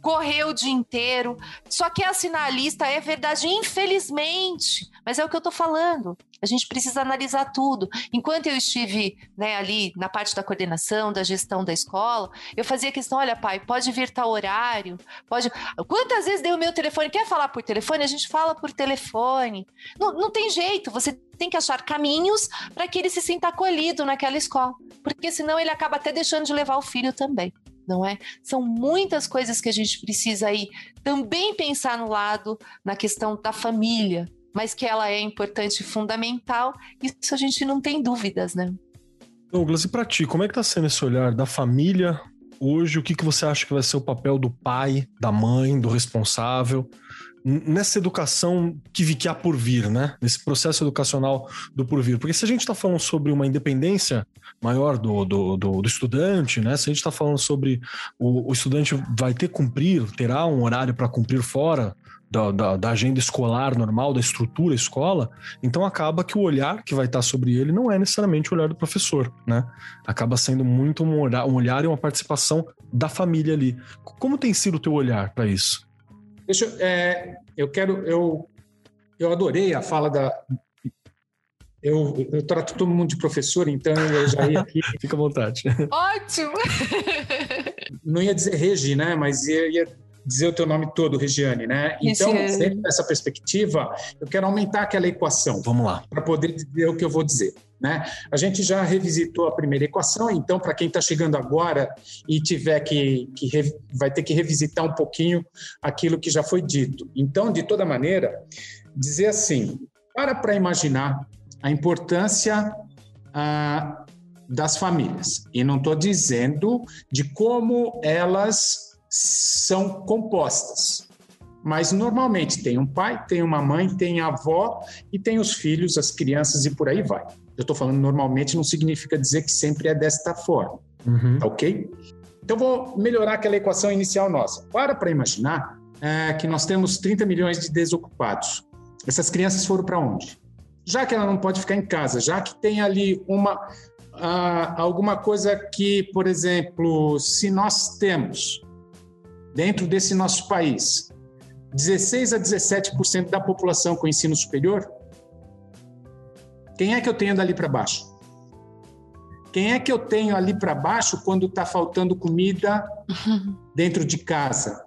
correu o dia inteiro. Só que assinar a lista é verdade, infelizmente. Mas é o que eu tô falando. A gente precisa analisar tudo. Enquanto eu estive né, ali na parte da coordenação, da gestão da escola, eu fazia questão: olha, pai, pode vir tal horário, pode. Quantas vezes dei o meu telefone? Quer falar por telefone? A gente fala por telefone. Não, não tem jeito, você tem que achar caminhos para que ele se sinta acolhido naquela escola. Porque senão ele acaba até deixando de levar o filho também não é? São muitas coisas que a gente precisa aí também pensar no lado, na questão da família, mas que ela é importante e fundamental, isso a gente não tem dúvidas, né? Douglas, e para ti, como é que tá sendo esse olhar da família hoje? O que, que você acha que vai ser o papel do pai, da mãe, do responsável? nessa educação que, que há por vir, né? Nesse processo educacional do por vir. Porque se a gente está falando sobre uma independência maior do, do, do, do estudante, né? Se a gente está falando sobre o, o, estudante vai ter cumprir, terá um horário para cumprir fora da, da, da, agenda escolar normal, da estrutura escola, então acaba que o olhar que vai estar sobre ele não é necessariamente o olhar do professor, né? Acaba sendo muito um olhar, um olhar e uma participação da família ali. Como tem sido o teu olhar para isso? Deixa eu, é, eu quero, eu, eu adorei a fala da. Eu, eu trato todo mundo de professor, então eu já ia aqui. Fica à vontade. Ótimo! Não ia dizer Regi, né? Mas ia, ia dizer o teu nome todo, Regiane, né? Então, dentro dessa perspectiva, eu quero aumentar aquela equação. Vamos lá. Para poder dizer o que eu vou dizer. Né? A gente já revisitou a primeira equação, então, para quem está chegando agora e tiver que, que vai ter que revisitar um pouquinho aquilo que já foi dito. Então, de toda maneira, dizer assim: para para imaginar a importância ah, das famílias. E não estou dizendo de como elas são compostas. Mas normalmente tem um pai, tem uma mãe, tem a avó e tem os filhos, as crianças e por aí vai. Eu estou falando normalmente, não significa dizer que sempre é desta forma. Uhum. Ok? Então, vou melhorar aquela equação inicial nossa. Para para imaginar é, que nós temos 30 milhões de desocupados. Essas crianças foram para onde? Já que ela não pode ficar em casa, já que tem ali uma alguma coisa que, por exemplo, se nós temos dentro desse nosso país 16 a 17% da população com ensino superior, quem é que eu tenho dali para baixo? Quem é que eu tenho ali para baixo quando está faltando comida dentro de casa?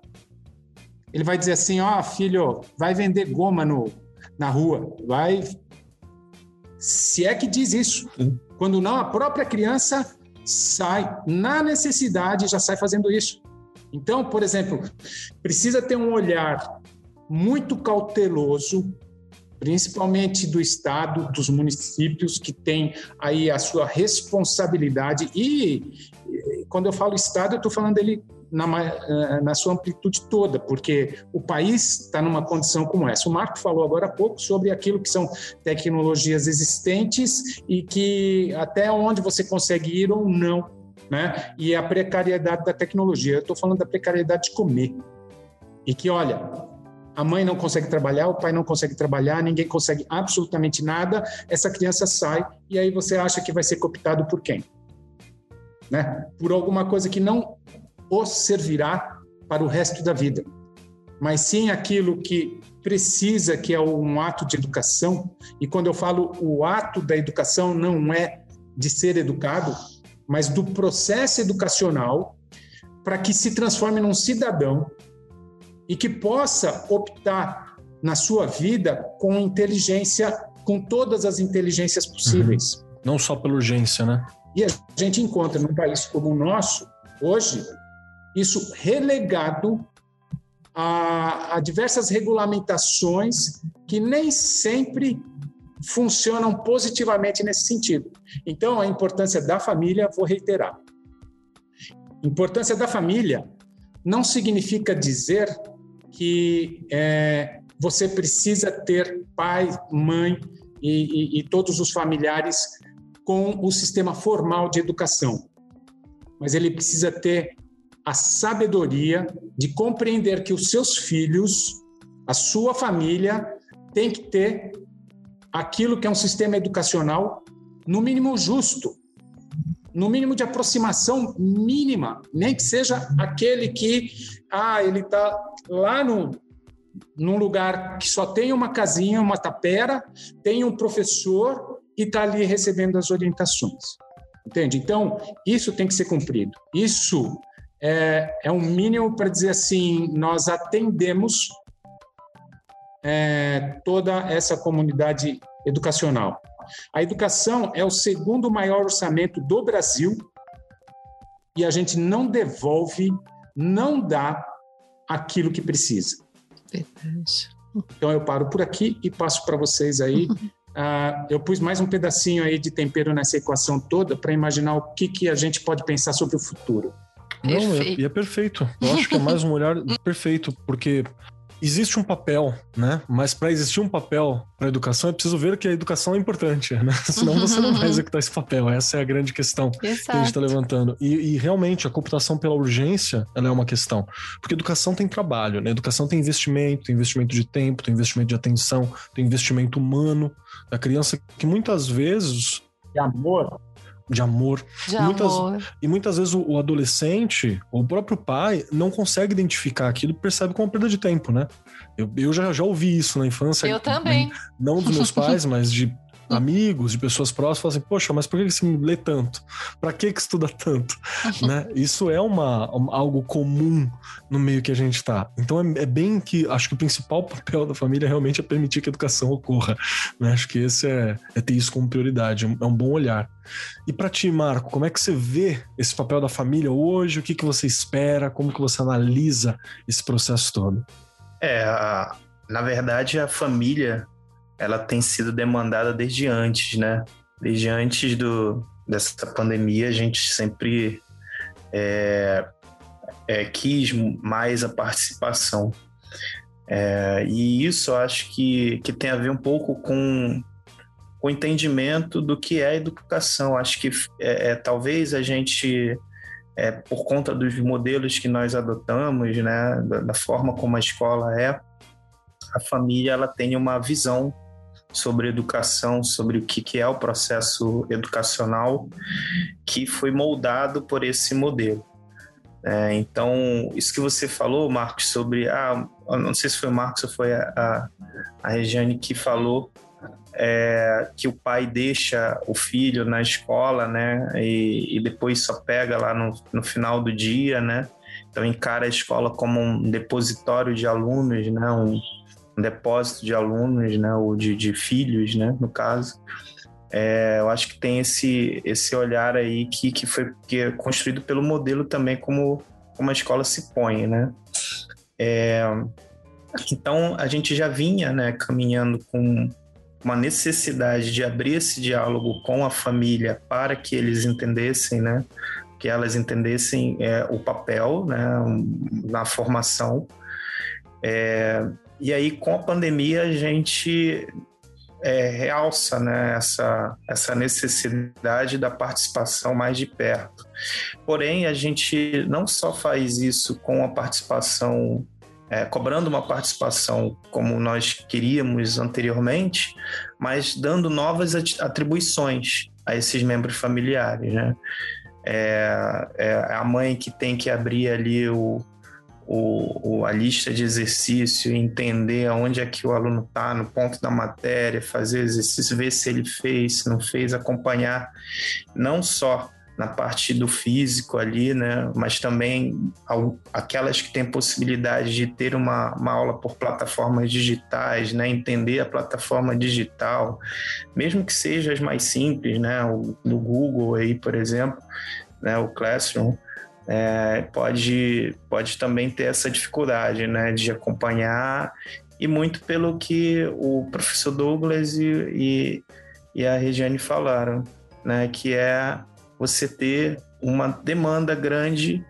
Ele vai dizer assim: ó, oh, filho, vai vender goma no, na rua, vai. Se é que diz isso. Quando não, a própria criança sai na necessidade já sai fazendo isso. Então, por exemplo, precisa ter um olhar muito cauteloso principalmente do Estado, dos municípios que têm aí a sua responsabilidade. E quando eu falo Estado, eu estou falando dele na, eh, na sua amplitude toda, porque o país está numa condição como essa. O Marco falou agora há pouco sobre aquilo que são tecnologias existentes e que até onde você consegue ir ou não, né? E a precariedade da tecnologia. Eu estou falando da precariedade de comer. E que, olha, a mãe não consegue trabalhar, o pai não consegue trabalhar, ninguém consegue absolutamente nada, essa criança sai e aí você acha que vai ser cooptado por quem? Né? Por alguma coisa que não o servirá para o resto da vida, mas sim aquilo que precisa, que é um ato de educação. E quando eu falo o ato da educação, não é de ser educado, mas do processo educacional para que se transforme num cidadão e que possa optar na sua vida com inteligência, com todas as inteligências possíveis. Uhum. Não só pela urgência, né? E a gente encontra num país como o nosso, hoje, isso relegado a, a diversas regulamentações que nem sempre funcionam positivamente nesse sentido. Então, a importância da família, vou reiterar. Importância da família não significa dizer que é, você precisa ter pai, mãe e, e, e todos os familiares com o sistema formal de educação, mas ele precisa ter a sabedoria de compreender que os seus filhos, a sua família, tem que ter aquilo que é um sistema educacional, no mínimo justo, no mínimo de aproximação mínima, nem que seja aquele que, ah, ele está lá no, num lugar que só tem uma casinha, uma tapera, tem um professor e está ali recebendo as orientações. Entende? Então, isso tem que ser cumprido. Isso é, é um mínimo para dizer assim: nós atendemos é, toda essa comunidade educacional. A educação é o segundo maior orçamento do Brasil e a gente não devolve, não dá aquilo que precisa. Verdade. Então eu paro por aqui e passo para vocês aí. Uh, eu pus mais um pedacinho aí de tempero nessa equação toda para imaginar o que, que a gente pode pensar sobre o futuro. Não, é, e é perfeito. Eu acho que é mais um olhar perfeito, porque existe um papel, né? Mas para existir um papel para a educação, é preciso ver que a educação é importante, né? Senão você não vai executar esse papel. Essa é a grande questão Exato. que a gente está levantando. E, e, realmente a computação pela urgência, ela é uma questão, porque educação tem trabalho, né? Educação tem investimento, tem investimento de tempo, tem investimento de atenção, tem investimento humano da criança que muitas vezes de amor de amor. De e, muitas, amor. e muitas vezes o, o, adolescente, o próprio pai, não consegue identificar aquilo e percebe como uma perda de tempo, né? Eu, eu já, já ouvi isso na infância. Eu também. Não dos meus pais, mas de amigos, de pessoas próximas, falam assim, poxa, mas por que você lê tanto? Para que que estuda tanto? né? Isso é uma, algo comum no meio que a gente está. Então é, é, bem que, acho que o principal papel da família realmente é permitir que a educação ocorra. Né? Acho que esse é, é ter isso como prioridade, é um bom olhar. E para ti, Marco, como é que você vê esse papel da família hoje? O que, que você espera? Como que você analisa esse processo todo? É, na verdade, a família ela tem sido demandada desde antes, né? Desde antes do, dessa pandemia, a gente sempre é, é, quis mais a participação. É, e isso eu acho que, que tem a ver um pouco com, o entendimento do que é educação. Acho que é, é talvez a gente, é, por conta dos modelos que nós adotamos, né, da, da forma como a escola é, a família ela tem uma visão sobre educação, sobre o que é o processo educacional que foi moldado por esse modelo. É, então, isso que você falou, Marcos, sobre. Ah, não sei se foi o Marcos ou foi a, a, a Regiane que falou é, que o pai deixa o filho na escola, né? E, e depois só pega lá no, no final do dia, né? Então, encara a escola como um depositório de alunos, né? Um, depósito de alunos, né, ou de, de filhos, né, no caso. É, eu acho que tem esse, esse olhar aí que, que foi que é construído pelo modelo também como, como a escola se põe, né? É, então, a gente já vinha né, caminhando com uma necessidade de abrir esse diálogo com a família para que eles entendessem né, que elas entendessem é, o papel né, na formação. É, e aí, com a pandemia, a gente é, realça né, essa, essa necessidade da participação mais de perto. Porém, a gente não só faz isso com a participação, é, cobrando uma participação como nós queríamos anteriormente, mas dando novas atribuições a esses membros familiares. Né? É, é a mãe que tem que abrir ali o, o, o, a lista de exercício, entender onde é que o aluno está no ponto da matéria, fazer exercício, ver se ele fez, se não fez, acompanhar não só na parte do físico ali, né, mas também aquelas que têm possibilidade de ter uma, uma aula por plataformas digitais, né, entender a plataforma digital, mesmo que seja as mais simples, né, o, do Google aí, por exemplo, né, o Classroom, é, pode, pode também ter essa dificuldade né, de acompanhar, e muito pelo que o professor Douglas e, e, e a Regiane falaram, né, que é você ter uma demanda grande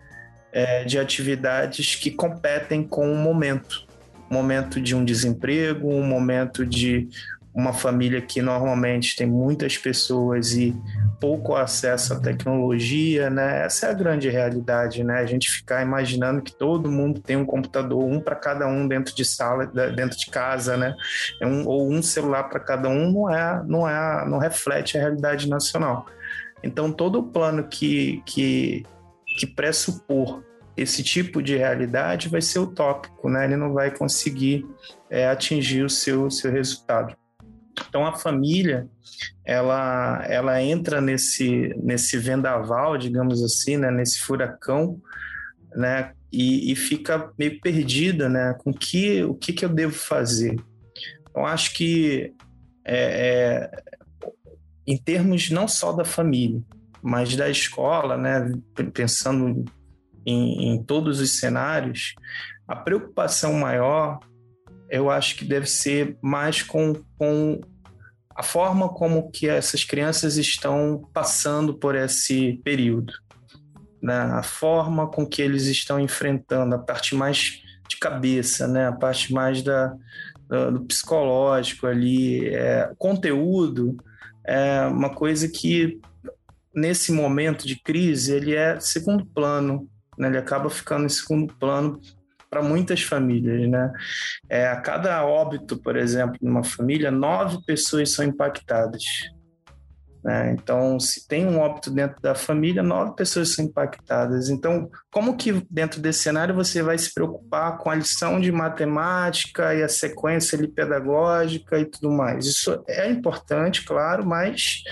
é, de atividades que competem com o momento. Momento de um desemprego, um momento de uma família que normalmente tem muitas pessoas e pouco acesso à tecnologia, né? Essa é a grande realidade, né? A gente ficar imaginando que todo mundo tem um computador, um para cada um dentro de sala, dentro de casa, né? É um, ou um celular para cada um não é, não é, não reflete a realidade nacional. Então todo plano que que que pressupor esse tipo de realidade vai ser utópico, né? Ele não vai conseguir é, atingir o seu seu resultado. Então a família ela ela entra nesse nesse vendaval, digamos assim, né, nesse furacão, né, e, e fica meio perdida, né, com que o que que eu devo fazer. Eu acho que é, é, em termos não só da família, mas da escola, né, pensando em, em todos os cenários, a preocupação maior eu acho que deve ser mais com, com a forma como que essas crianças estão passando por esse período, né? a forma com que eles estão enfrentando a parte mais de cabeça, né? a parte mais da, do psicológico ali, é, conteúdo é uma coisa que nesse momento de crise ele é segundo plano, né? ele acaba ficando em segundo plano para muitas famílias, né? É, a cada óbito, por exemplo, numa família, nove pessoas são impactadas. Né? Então, se tem um óbito dentro da família, nove pessoas são impactadas. Então, como que dentro desse cenário você vai se preocupar com a lição de matemática e a sequência ali pedagógica e tudo mais? Isso é importante, claro, mas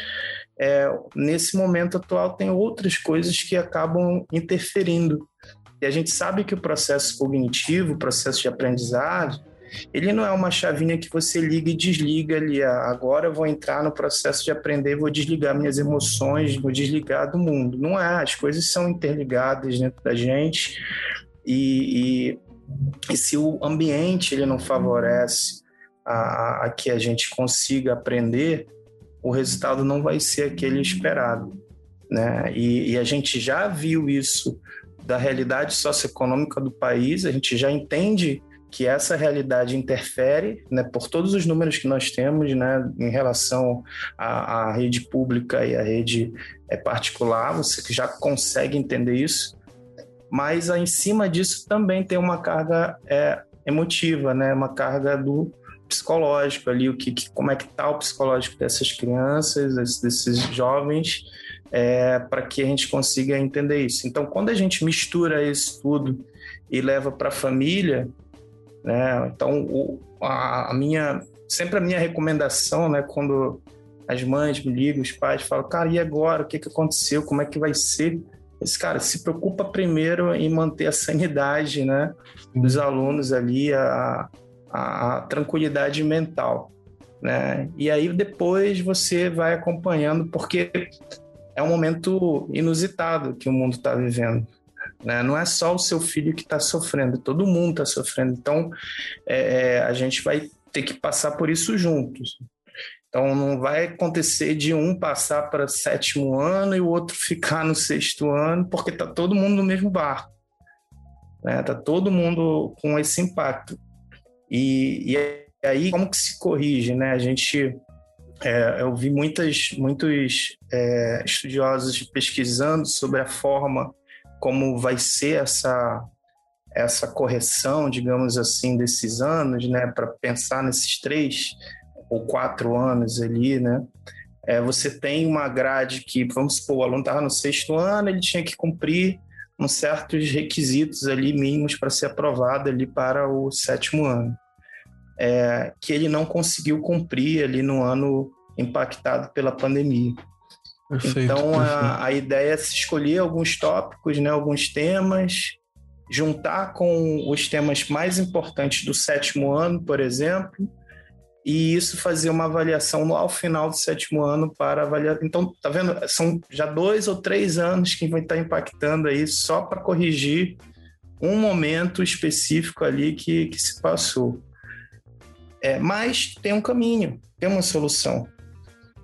é, nesse momento atual tem outras coisas que acabam interferindo e a gente sabe que o processo cognitivo, o processo de aprendizagem, ele não é uma chavinha que você liga e desliga ali. Ah, agora eu vou entrar no processo de aprender, vou desligar minhas emoções, vou desligar do mundo. Não é, as coisas são interligadas dentro da gente e, e, e se o ambiente ele não favorece a, a, que a gente consiga aprender, o resultado não vai ser aquele esperado. Né? E, e a gente já viu isso da realidade socioeconômica do país, a gente já entende que essa realidade interfere, né, por todos os números que nós temos, né, em relação à, à rede pública e à rede é, particular, você já consegue entender isso, mas em cima disso também tem uma carga é, emotiva, né, uma carga do psicológico ali, o que, como é que está o psicológico dessas crianças, desses jovens, é, para que a gente consiga entender isso. Então, quando a gente mistura isso tudo e leva para a família, né? Então, o, a, a, minha sempre a minha recomendação, né? Quando as mães me ligam, os pais falam, cara, e agora? O que, que aconteceu? Como é que vai ser? Esse cara se preocupa primeiro em manter a sanidade, né? Dos alunos ali, a, a, a tranquilidade mental. Né? E aí depois você vai acompanhando, porque é um momento inusitado que o mundo está vivendo. Né? Não é só o seu filho que está sofrendo, todo mundo está sofrendo. Então, é, é, a gente vai ter que passar por isso juntos. Então não vai acontecer de um passar para sétimo ano e o outro ficar no sexto ano, porque está todo mundo no mesmo barco. Né? Tá todo mundo com esse impacto. E, e aí como que se corrige, né? A gente é, eu vi muitas, muitos é, estudiosos pesquisando sobre a forma como vai ser essa essa correção, digamos assim, desses anos, né, para pensar nesses três ou quatro anos ali, né, é, você tem uma grade que, vamos supor, o aluno estava no sexto ano, ele tinha que cumprir uns certos requisitos ali mínimos para ser aprovado ali para o sétimo ano, é, que ele não conseguiu cumprir ali no ano impactado pela pandemia. Perfeito, então, perfeito. A, a ideia é se escolher alguns tópicos, né, alguns temas, juntar com os temas mais importantes do sétimo ano, por exemplo, e isso fazer uma avaliação ao final do sétimo ano para avaliar. Então, tá vendo? São já dois ou três anos que vai estar impactando aí só para corrigir um momento específico ali que, que se passou. É, mas tem um caminho, tem uma solução.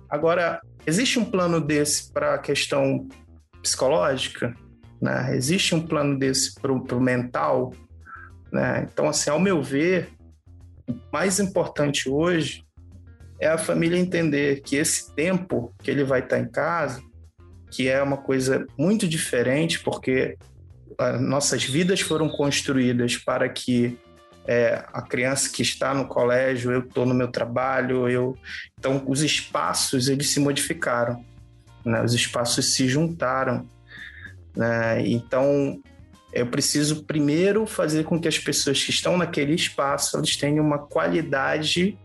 Agora, existe um plano desse para a questão psicológica? Né? Existe um plano desse para o mental? Né? Então, assim, ao meu ver, o mais importante hoje é a família entender que esse tempo que ele vai estar em casa, que é uma coisa muito diferente, porque nossas vidas foram construídas para que é, a criança que está no colégio, eu estou no meu trabalho, eu então os espaços eles se modificaram, né? os espaços se juntaram né? Então, eu preciso primeiro fazer com que as pessoas que estão naquele espaço eles tenham uma qualidade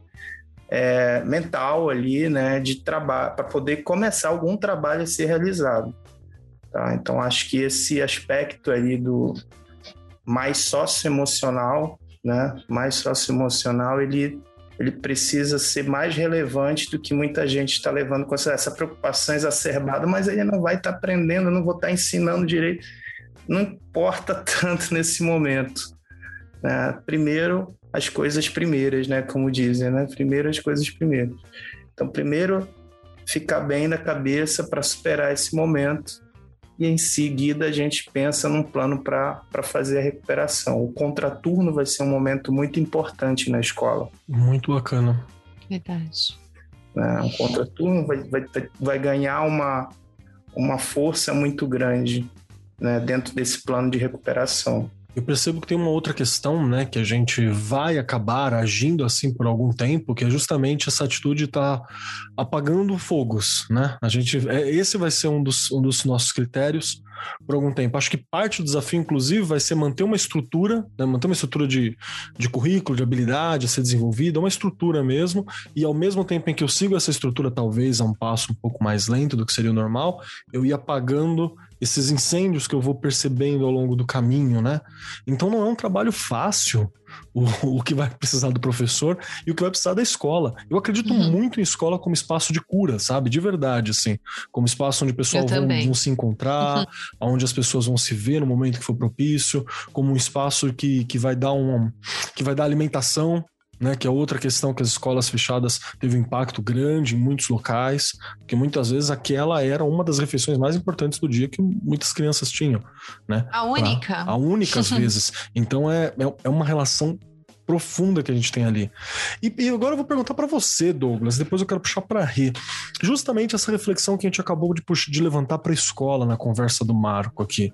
é, mental ali, né, de trabalho, para poder começar algum trabalho a ser realizado. Tá? Então, acho que esse aspecto ali do mais socioemocional, né, mais socioemocional, ele ele precisa ser mais relevante do que muita gente está levando com essa, preocupação exacerbada, mas ele não vai estar tá aprendendo, não vou estar tá ensinando direito. Não importa tanto nesse momento. Né? Primeiro, as coisas primeiras, né? Como dizem, né? Primeiro as coisas primeiras. Então, primeiro, ficar bem na cabeça para superar esse momento e em seguida a gente pensa num plano para fazer a recuperação. O contraturno vai ser um momento muito importante na escola. Muito bacana. Verdade. É, o contraturno vai, vai, vai ganhar uma, uma força muito grande né, dentro desse plano de recuperação. Eu percebo que tem uma outra questão, né, que a gente vai acabar agindo assim por algum tempo, que é justamente essa atitude tá apagando fogos, né? A gente, é, esse vai ser um dos, um dos nossos critérios por algum tempo. Acho que parte do desafio, inclusive, vai ser manter uma estrutura, né, manter uma estrutura de, de currículo, de habilidade a ser desenvolvida, uma estrutura mesmo, e ao mesmo tempo em que eu sigo essa estrutura, talvez a um passo um pouco mais lento do que seria o normal, eu ia apagando esses incêndios que eu vou percebendo ao longo do caminho, né? Então não é um trabalho fácil o, o que vai precisar do professor e o que vai precisar da escola. Eu acredito uhum. muito em escola como espaço de cura, sabe? De verdade, assim. Como espaço onde o pessoal vão, vão, se encontrar, uhum. onde as pessoas vão se ver no momento que for propício, como um espaço que, que vai dar um que vai dar alimentação né, que é outra questão que as escolas fechadas teve um impacto grande em muitos locais, porque muitas vezes aquela era uma das refeições mais importantes do dia que muitas crianças tinham, né? A única. Pra, a única às vezes. Então é, é, é uma relação profunda que a gente tem ali. E, e agora eu vou perguntar para você, Douglas, depois eu quero puxar para Rê. Justamente essa reflexão que a gente acabou de, de levantar para a escola na conversa do Marco aqui.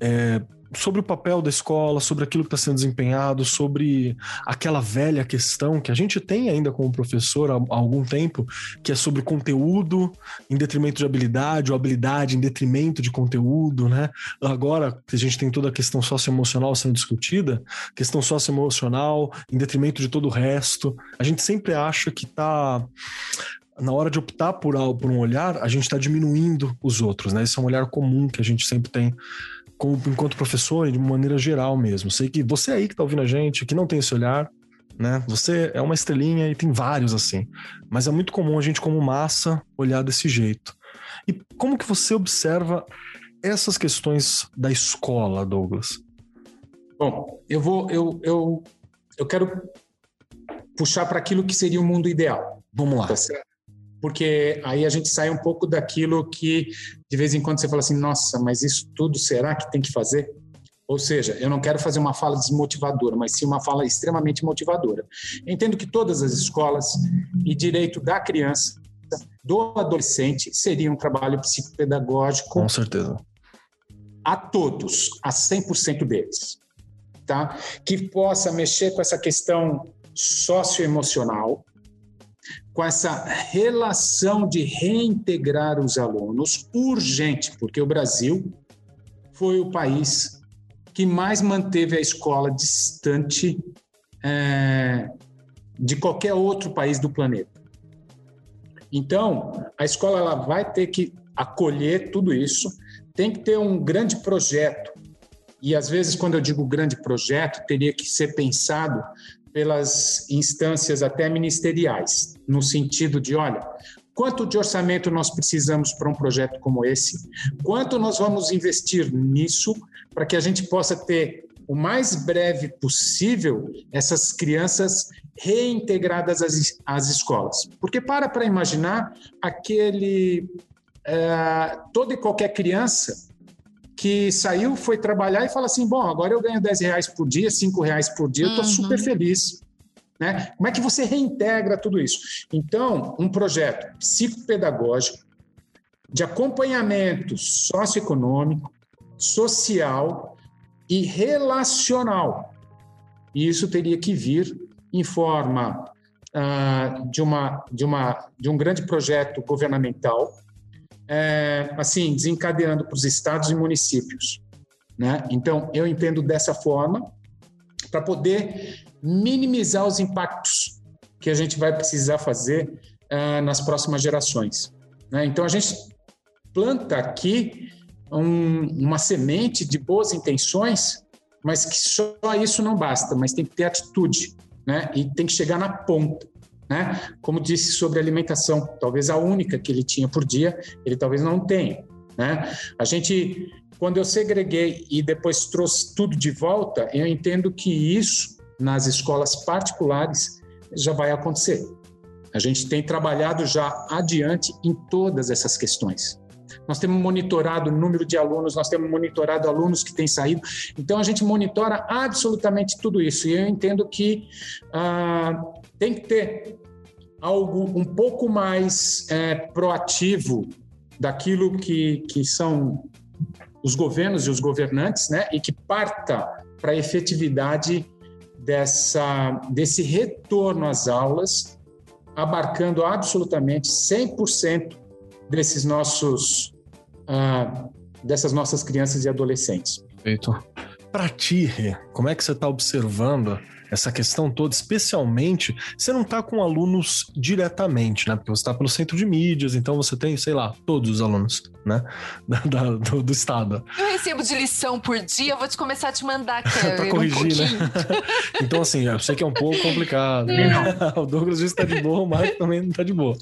É, sobre o papel da escola, sobre aquilo que está sendo desempenhado, sobre aquela velha questão que a gente tem ainda como professor há, há, algum tempo, que é sobre conteúdo em detrimento de habilidade, ou habilidade em detrimento de conteúdo, né? Agora que a gente tem toda a questão socioemocional sendo discutida, questão socioemocional em detrimento de todo o resto, a gente sempre acha que está na hora de optar por, por um olhar, a gente está diminuindo os outros, né? Esse é um olhar comum que a gente sempre tem como, enquanto professor e de maneira geral mesmo. Sei que você aí que está ouvindo a gente, que não tem esse olhar, né? Você é uma estrelinha e tem vários assim. Mas é muito comum a gente, como massa, olhar desse jeito. E como que você observa essas questões da escola, Douglas? Bom, eu vou, eu, eu, eu quero puxar para aquilo que seria o mundo ideal. Vamos lá. Tá porque aí a gente sai um pouco daquilo que de vez em quando você fala assim, nossa, mas isso tudo será que tem que fazer? Ou seja, eu não quero fazer uma fala desmotivadora, mas sim uma fala extremamente motivadora. entendo que todas as escolas e direito da criança, do adolescente, seria um trabalho psicopedagógico. Com certeza. A todos, a 100% deles. Tá? Que possa mexer com essa questão socioemocional, com essa relação de reintegrar os alunos urgente, porque o Brasil foi o país que mais manteve a escola distante é, de qualquer outro país do planeta. Então, a escola ela vai ter que acolher tudo isso, tem que ter um grande projeto. E às vezes, quando eu digo grande projeto, teria que ser pensado pelas instâncias até ministeriais, no sentido de, olha, quanto de orçamento nós precisamos para um projeto como esse? Quanto nós vamos investir nisso para que a gente possa ter o mais breve possível essas crianças reintegradas às, às escolas? Porque para para imaginar aquele é, toda e qualquer criança que saiu, foi trabalhar e fala assim: bom, agora eu ganho 10 reais por dia, 5 reais por dia, eu estou uhum. super feliz. Né? Como é que você reintegra tudo isso? Então, um projeto psicopedagógico de acompanhamento socioeconômico, social e relacional. E isso teria que vir em forma uh, de, uma, de, uma, de um grande projeto governamental é, assim, desencadeando para os estados e municípios. Né? Então, eu entendo dessa forma para poder minimizar os impactos que a gente vai precisar fazer uh, nas próximas gerações. Né? Então, a gente planta aqui um, uma semente de boas intenções, mas que só isso não basta, mas tem que ter atitude, né? E tem que chegar na ponta né? Como disse sobre alimentação, talvez a única que ele tinha por dia, ele talvez não tenha, né? A gente, quando eu segreguei e depois trouxe tudo de volta, eu entendo que isso nas escolas particulares já vai acontecer. A gente tem trabalhado já adiante em todas essas questões. Nós temos monitorado o número de alunos, nós temos monitorado alunos que têm saído. Então, a gente monitora absolutamente tudo isso. E eu entendo que ah, tem que ter algo um pouco mais é, proativo daquilo que, que são os governos e os governantes, né, e que parta para a efetividade dessa, desse retorno às aulas, abarcando absolutamente 100% desses nossos, ah, dessas nossas crianças e adolescentes. Perfeito. Para ti, como é que você está observando essa questão toda, especialmente você não está com alunos diretamente, né? Porque você está pelo centro de mídias, então você tem, sei lá, todos os alunos, né? Da, da, do, do, estado. Eu recebo de lição por dia, eu vou te começar a te mandar, para corrigir, um né? então, assim, eu sei que é um pouco complicado. o Douglas está de boa, o Marco também não está de boa.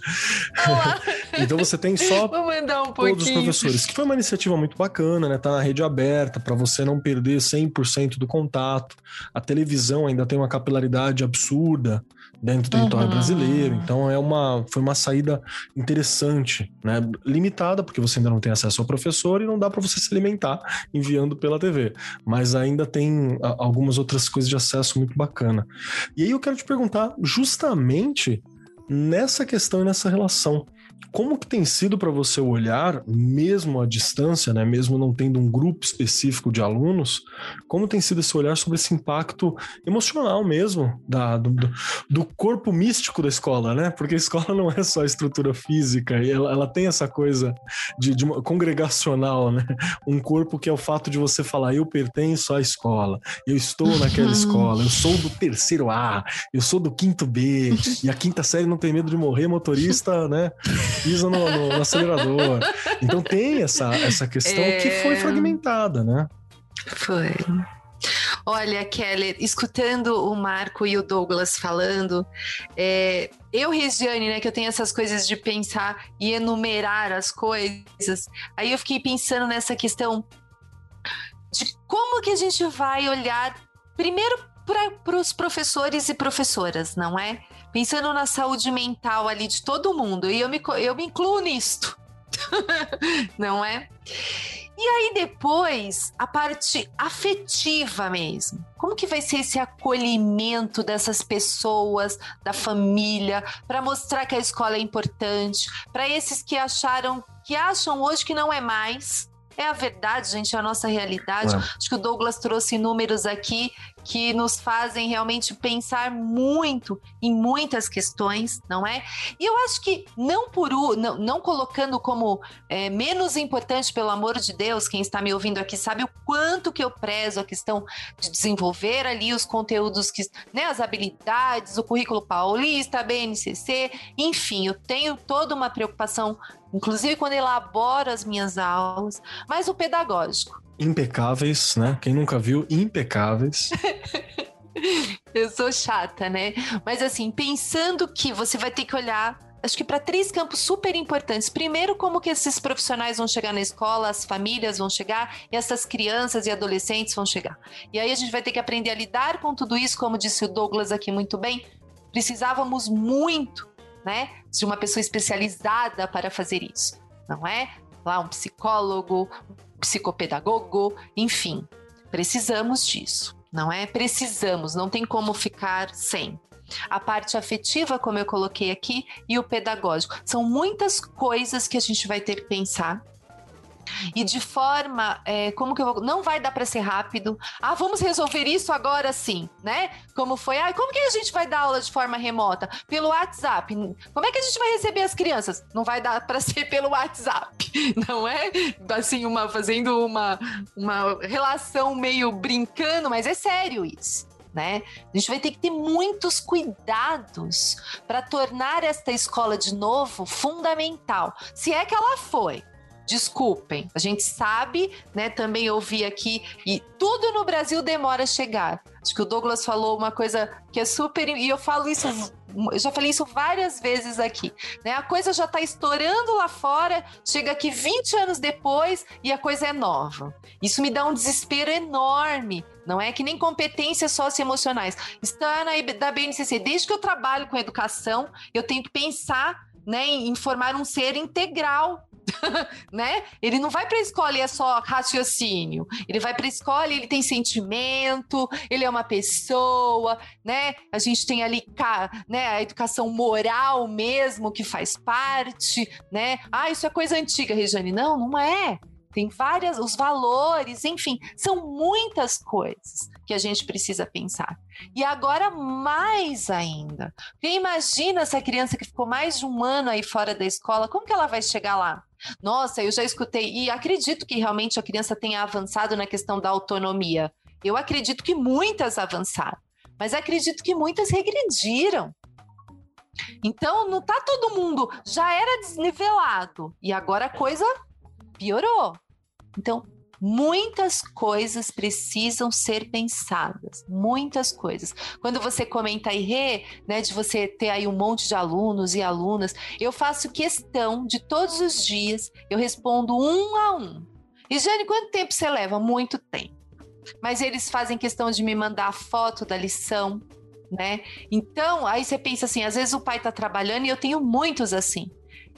Então você tem só um todos os professores, que foi uma iniciativa muito bacana, né? Tá na rede aberta, para você não perder 100% do contato. A televisão ainda tem uma capilaridade absurda dentro do território uhum. brasileiro. Então é uma foi uma saída interessante, né? Limitada porque você ainda não tem acesso ao professor e não dá para você se alimentar enviando pela TV, mas ainda tem algumas outras coisas de acesso muito bacana. E aí eu quero te perguntar justamente nessa questão e nessa relação como que tem sido para você olhar, mesmo à distância, né, mesmo não tendo um grupo específico de alunos, como tem sido esse olhar sobre esse impacto emocional mesmo da, do, do corpo místico da escola, né? Porque a escola não é só estrutura física, ela, ela tem essa coisa de, de congregacional, né? Um corpo que é o fato de você falar, eu pertenço à escola, eu estou naquela escola, eu sou do terceiro A, eu sou do quinto B, e a quinta série não tem medo de morrer, motorista, né? Pisa no, no, no acelerador. Então tem essa, essa questão é... que foi fragmentada, né? Foi. Olha, Kelly, escutando o Marco e o Douglas falando, é, eu, Regiane, né, que eu tenho essas coisas de pensar e enumerar as coisas, aí eu fiquei pensando nessa questão de como que a gente vai olhar, primeiro, para os professores e professoras, não é? Pensando na saúde mental ali de todo mundo, e eu me, eu me incluo nisto, não é? E aí depois, a parte afetiva mesmo. Como que vai ser esse acolhimento dessas pessoas, da família, para mostrar que a escola é importante, para esses que acharam, que acham hoje que não é mais, é a verdade, gente, é a nossa realidade. É. Acho que o Douglas trouxe números aqui que nos fazem realmente pensar muito em muitas questões, não é? E eu acho que não por não, não colocando como é, menos importante, pelo amor de Deus, quem está me ouvindo aqui sabe o quanto que eu prezo a questão de desenvolver ali os conteúdos que, né, as habilidades, o currículo paulista, a BNCC, enfim, eu tenho toda uma preocupação, inclusive quando elaboro as minhas aulas, mas o pedagógico impecáveis, né? Quem nunca viu, impecáveis. Eu sou chata, né? Mas assim, pensando que você vai ter que olhar acho que para três campos super importantes. Primeiro, como que esses profissionais vão chegar na escola, as famílias vão chegar e essas crianças e adolescentes vão chegar. E aí a gente vai ter que aprender a lidar com tudo isso, como disse o Douglas aqui muito bem. Precisávamos muito, né, de uma pessoa especializada para fazer isso, não é? Lá um psicólogo, psicopedagogo, enfim, precisamos disso, não é? Precisamos, não tem como ficar sem. A parte afetiva, como eu coloquei aqui, e o pedagógico. São muitas coisas que a gente vai ter que pensar e de forma, é, como que eu vou, não vai dar para ser rápido. Ah, vamos resolver isso agora sim, né? Como foi? Ah, como que a gente vai dar aula de forma remota? Pelo WhatsApp. Como é que a gente vai receber as crianças? Não vai dar para ser pelo WhatsApp, não é? Assim, uma fazendo uma uma relação meio brincando, mas é sério isso. Né? A gente vai ter que ter muitos cuidados para tornar esta escola de novo fundamental. Se é que ela foi, desculpem. A gente sabe, né? Também ouvi aqui, e tudo no Brasil demora a chegar. Acho que o Douglas falou uma coisa que é super. E eu falo isso eu já falei isso várias vezes aqui, né? A coisa já está estourando lá fora, chega aqui 20 anos depois e a coisa é nova. Isso me dá um desespero enorme. Não é que nem competências socioemocionais. Está na da BNCC, desde que eu trabalho com educação, eu tenho que pensar né, em formar um ser integral né? Ele não vai para a escola e é só raciocínio. Ele vai para a escola e ele tem sentimento, ele é uma pessoa, né? A gente tem ali né, a educação moral mesmo que faz parte, né? Ah, isso é coisa antiga, Regiane. Não, não é tem várias, os valores, enfim, são muitas coisas que a gente precisa pensar. E agora mais ainda. Porque imagina essa criança que ficou mais de um ano aí fora da escola, como que ela vai chegar lá? Nossa, eu já escutei e acredito que realmente a criança tenha avançado na questão da autonomia. Eu acredito que muitas avançaram, mas acredito que muitas regrediram. Então, não tá todo mundo já era desnivelado e agora a coisa piorou. Então, muitas coisas precisam ser pensadas, muitas coisas. Quando você comenta aí, Rê, né, de você ter aí um monte de alunos e alunas, eu faço questão de todos os dias, eu respondo um a um. E Jane, quanto tempo você leva? Muito tempo. Mas eles fazem questão de me mandar a foto da lição, né? Então, aí você pensa assim, às vezes o pai está trabalhando e eu tenho muitos assim.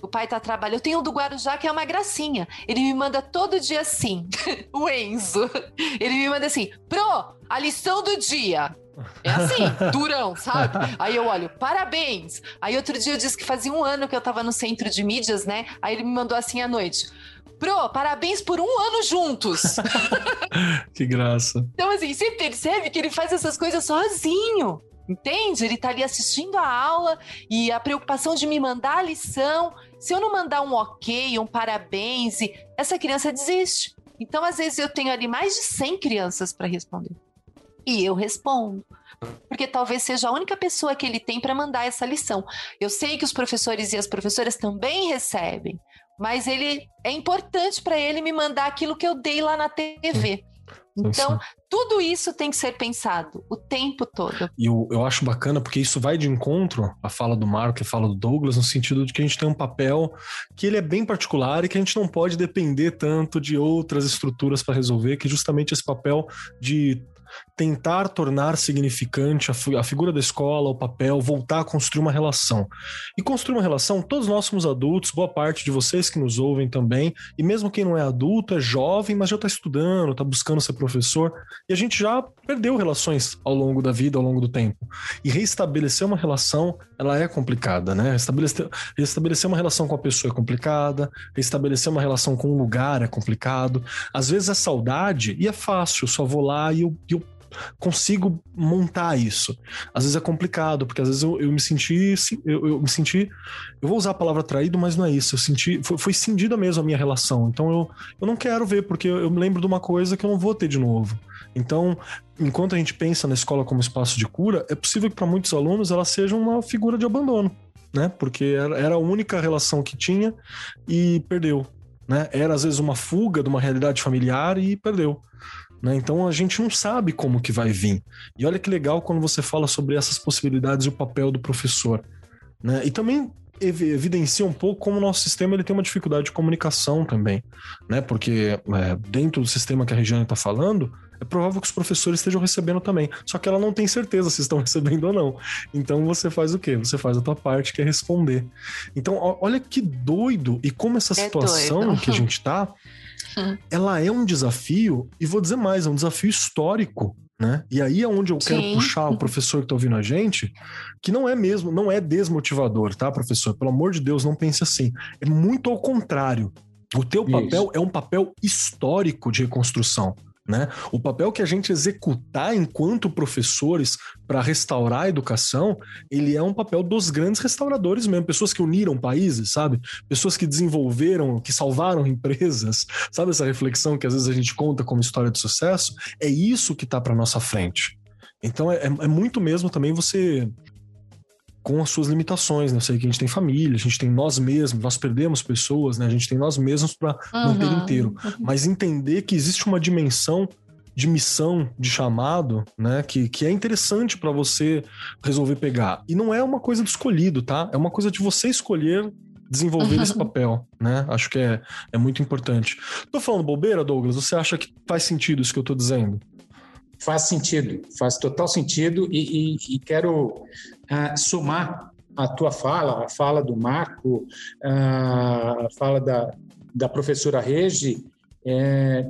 O pai tá trabalhando. Eu tenho um do Guarujá que é uma gracinha. Ele me manda todo dia assim. o Enzo. Ele me manda assim: Pro, a lição do dia. É assim, durão, sabe? Aí eu olho, parabéns. Aí outro dia eu disse que fazia um ano que eu tava no centro de mídias, né? Aí ele me mandou assim à noite. Pro, parabéns por um ano juntos. que graça. Então, assim, você percebe que ele faz essas coisas sozinho. Entende? Ele tá ali assistindo a aula e a preocupação de me mandar a lição. Se eu não mandar um ok, um parabéns, essa criança desiste. Então, às vezes, eu tenho ali mais de 100 crianças para responder. E eu respondo. Porque talvez seja a única pessoa que ele tem para mandar essa lição. Eu sei que os professores e as professoras também recebem, mas ele é importante para ele me mandar aquilo que eu dei lá na TV. Então, tudo isso tem que ser pensado o tempo todo. E eu, eu acho bacana porque isso vai de encontro à fala do Marco e à fala do Douglas, no sentido de que a gente tem um papel que ele é bem particular e que a gente não pode depender tanto de outras estruturas para resolver, que é justamente esse papel de tentar tornar significante a, a, figura da escola, o papel, voltar a construir uma relação. E construir uma relação, todos nós somos adultos, boa parte de vocês que nos ouvem também, e mesmo quem não é adulto, é jovem, mas já está estudando, está buscando ser professor, e a gente já perdeu relações ao longo da vida, ao longo do tempo. E restabelecer uma relação, ela é complicada, né? Restabelecer, restabelecer uma relação com a pessoa é complicada, restabelecer uma relação com um lugar é complicado. Às vezes é saudade e é fácil, eu só vou lá e eu, eu consigo montar isso. Às vezes é complicado, porque às vezes eu, eu me senti. Eu, eu, me senti. Eu vou usar a palavra traído, mas não é isso. Eu senti. Foi, foi cindida mesmo a minha relação. Então eu, eu não quero ver, porque eu, eu me lembro de uma coisa que eu não vou ter de novo. Então, enquanto a gente pensa na escola como espaço de cura, é possível que para muitos alunos ela seja uma figura de abandono. Né? Porque era, era a única relação que tinha e perdeu. Né? Era às vezes uma fuga de uma realidade familiar e perdeu. Né? Então a gente não sabe como que vai vir. E olha que legal quando você fala sobre essas possibilidades e o papel do professor. Né? E também evidencia um pouco como o nosso sistema ele tem uma dificuldade de comunicação também, né? Porque é, dentro do sistema que a Regiane está falando, é provável que os professores estejam recebendo também. Só que ela não tem certeza se estão recebendo ou não. Então você faz o quê? Você faz a tua parte, que é responder. Então, olha que doido e como essa é situação é que a gente tá ela é um desafio, e vou dizer mais, é um desafio histórico. Né? E aí é onde eu quero Sim. puxar o professor que está ouvindo a gente, que não é mesmo, não é desmotivador, tá, professor? Pelo amor de Deus, não pense assim. É muito ao contrário. O teu papel Isso. é um papel histórico de reconstrução. Né? O papel que a gente executar enquanto professores para restaurar a educação, ele é um papel dos grandes restauradores mesmo, pessoas que uniram países, sabe? Pessoas que desenvolveram, que salvaram empresas, sabe essa reflexão que às vezes a gente conta como história de sucesso? É isso que está para nossa frente. Então é, é muito mesmo também você com as suas limitações, né? Eu sei que a gente tem família, a gente tem nós mesmos, nós perdemos pessoas, né? A gente tem nós mesmos para uhum. manter inteiro. Mas entender que existe uma dimensão de missão, de chamado, né? Que, que é interessante para você resolver pegar. E não é uma coisa do escolhido, tá? É uma coisa de você escolher desenvolver uhum. esse papel, né? Acho que é, é muito importante. Tô falando bobeira, Douglas? Você acha que faz sentido isso que eu tô dizendo? Faz sentido, faz total sentido e, e, e quero uh, somar a tua fala, a fala do Marco, a fala da, da professora Regi, é,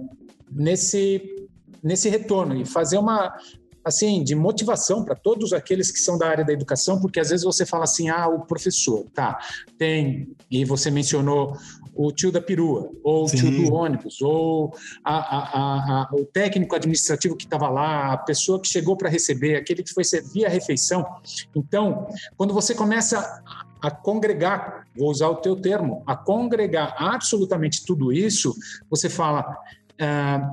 nesse, nesse retorno e fazer uma, assim, de motivação para todos aqueles que são da área da educação, porque às vezes você fala assim, ah, o professor, tá, tem, e você mencionou o tio da perua, ou o tio do ônibus, ou a, a, a, o técnico administrativo que estava lá, a pessoa que chegou para receber, aquele que foi servir a refeição. Então, quando você começa a congregar, vou usar o teu termo, a congregar absolutamente tudo isso, você fala, ah,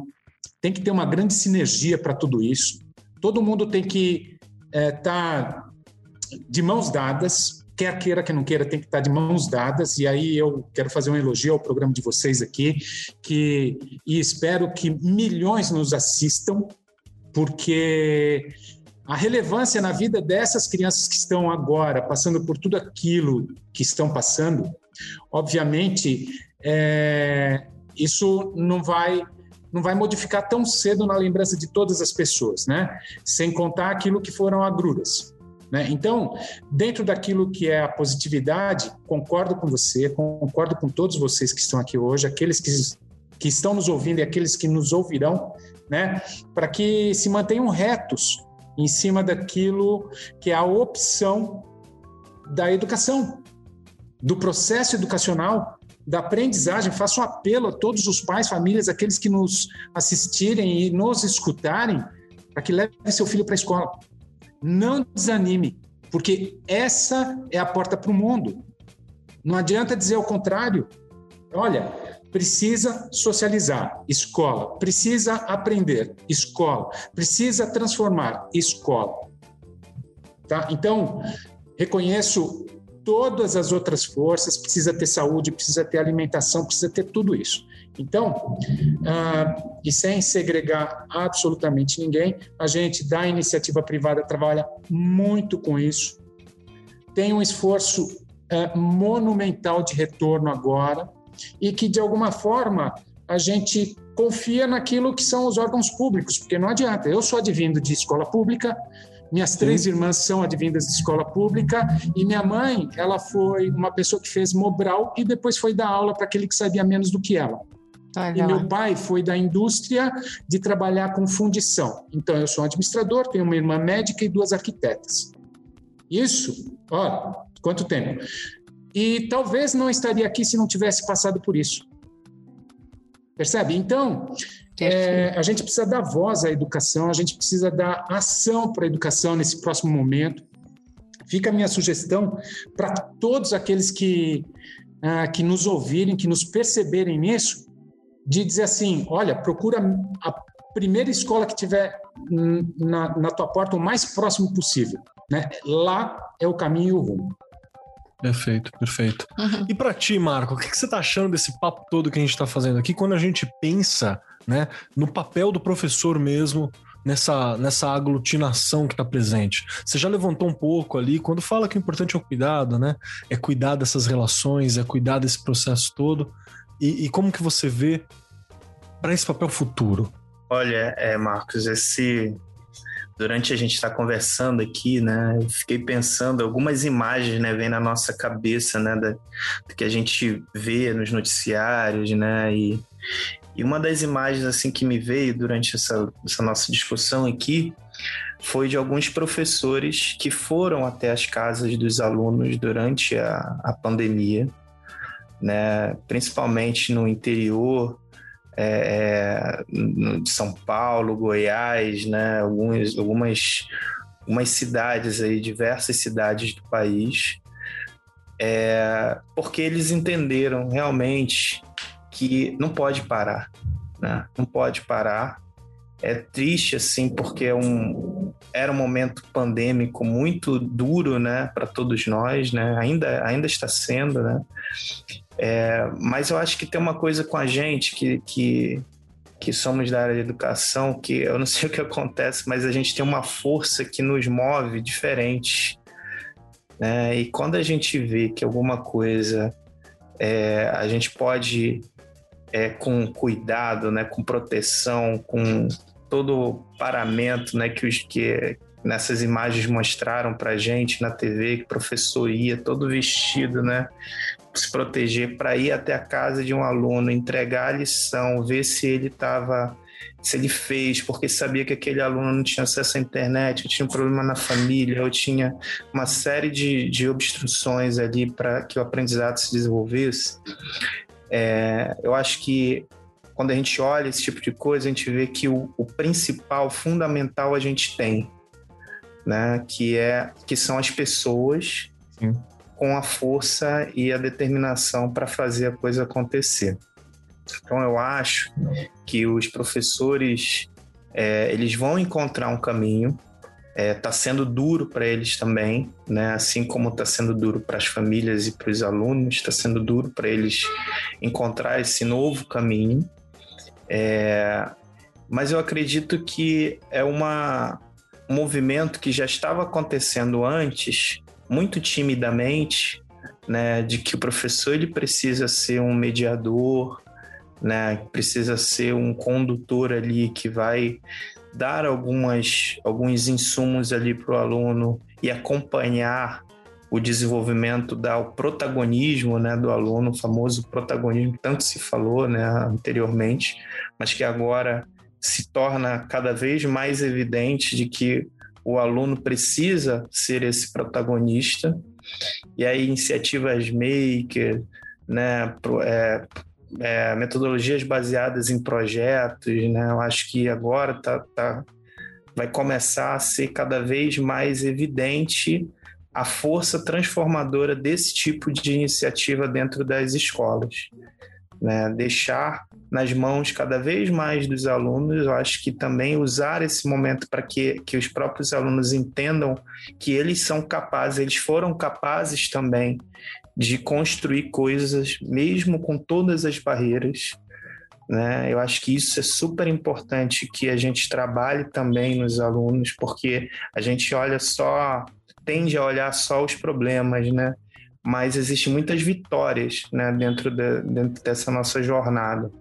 tem que ter uma grande sinergia para tudo isso todo mundo tem que estar é, tá de mãos dadas, quer queira, quer não queira, tem que estar de mãos dadas. E aí eu quero fazer um elogio ao programa de vocês aqui, que e espero que milhões nos assistam, porque a relevância na vida dessas crianças que estão agora passando por tudo aquilo que estão passando, obviamente, é, isso não vai não vai modificar tão cedo na lembrança de todas as pessoas, né? Sem contar aquilo que foram agruras. Né? Então, dentro daquilo que é a positividade, concordo com você, concordo com todos vocês que estão aqui hoje, aqueles que, que estão nos ouvindo e aqueles que nos ouvirão, né? para que se mantenham retos em cima daquilo que é a opção da educação, do processo educacional da aprendizagem, faço um apelo a todos os pais, famílias, aqueles que nos assistirem e nos escutarem, para que leve seu filho para a escola. Não desanime, porque essa é a porta para o mundo. Não adianta dizer o contrário. Olha, precisa socializar, escola. Precisa aprender, escola. Precisa transformar, escola. Tá? Então, reconheço todas as outras forças, precisa ter saúde, precisa ter alimentação, precisa ter tudo isso. Então, ah, e sem segregar absolutamente ninguém, a gente da iniciativa privada trabalha muito com isso. Tem um esforço ah, monumental de retorno agora e que, de alguma forma, a gente confia naquilo que são os órgãos públicos, porque não adianta. Eu sou advindo de escola pública, minhas três irmãs são advindas de escola pública e minha mãe, ela foi uma pessoa que fez Mobral e depois foi dar aula para aquele que sabia menos do que ela. E meu pai foi da indústria de trabalhar com fundição. Então eu sou administrador, tenho uma irmã médica e duas arquitetas. Isso, ó, quanto tempo. E talvez não estaria aqui se não tivesse passado por isso. Percebe? Então, é, a gente precisa dar voz à educação, a gente precisa dar ação para a educação nesse próximo momento. Fica a minha sugestão para todos aqueles que, ah, que nos ouvirem, que nos perceberem nisso, de dizer assim: olha, procura a primeira escola que tiver na, na tua porta o mais próximo possível. Né? Lá é o caminho e o rumo. Perfeito, perfeito. Uhum. E para ti, Marco, o que, que você está achando desse papo todo que a gente está fazendo aqui? Quando a gente pensa né, no papel do professor mesmo nessa, nessa aglutinação que está presente. Você já levantou um pouco ali, quando fala que o importante é o cuidado, né? É cuidar dessas relações, é cuidar desse processo todo. E, e como que você vê para esse papel futuro? Olha, é, Marcos, esse durante a gente estar tá conversando aqui, né, eu fiquei pensando algumas imagens, né, vem na nossa cabeça, né, da, do que a gente vê nos noticiários, né, e, e uma das imagens assim que me veio durante essa, essa nossa discussão aqui foi de alguns professores que foram até as casas dos alunos durante a, a pandemia, né, principalmente no interior é, é de São Paulo, Goiás, né, algumas, cidades aí, diversas cidades do país, é, porque eles entenderam realmente que não pode parar, né? Não pode parar. É triste assim, porque é um, era um momento pandêmico muito duro, né, para todos nós, né? Ainda, ainda está sendo, né? É, mas eu acho que tem uma coisa com a gente que, que, que somos da área de educação, que eu não sei o que acontece, mas a gente tem uma força que nos move diferente. Né? E quando a gente vê que alguma coisa é, a gente pode, é, com cuidado, né, com proteção, com todo o paramento né, que, os, que nessas imagens mostraram para gente na TV, que o professor ia todo vestido, né? Se proteger para ir até a casa de um aluno, entregar a lição, ver se ele estava se ele fez, porque sabia que aquele aluno não tinha acesso à internet, tinha um problema na família, ou tinha uma série de, de obstruções ali para que o aprendizado se desenvolvesse. É, eu acho que quando a gente olha esse tipo de coisa, a gente vê que o, o principal, fundamental a gente tem, né? Que é que são as pessoas Sim com a força e a determinação para fazer a coisa acontecer. Então eu acho que os professores é, eles vão encontrar um caminho. Está é, sendo duro para eles também, né? Assim como está sendo duro para as famílias e para os alunos, está sendo duro para eles encontrar esse novo caminho. É, mas eu acredito que é uma, um movimento que já estava acontecendo antes muito timidamente, né, de que o professor ele precisa ser um mediador, né, precisa ser um condutor ali que vai dar algumas alguns insumos ali para o aluno e acompanhar o desenvolvimento, dar o protagonismo né, do aluno, o famoso protagonismo tanto se falou né, anteriormente, mas que agora se torna cada vez mais evidente de que o aluno precisa ser esse protagonista. E aí, iniciativas maker, né, é, é, metodologias baseadas em projetos, né, eu acho que agora tá, tá, vai começar a ser cada vez mais evidente a força transformadora desse tipo de iniciativa dentro das escolas. Né? Deixar nas mãos cada vez mais dos alunos. Eu acho que também usar esse momento para que, que os próprios alunos entendam que eles são capazes, eles foram capazes também de construir coisas, mesmo com todas as barreiras. Né? Eu acho que isso é super importante que a gente trabalhe também nos alunos, porque a gente olha só, tende a olhar só os problemas, né? Mas existem muitas vitórias né, dentro, de, dentro dessa nossa jornada.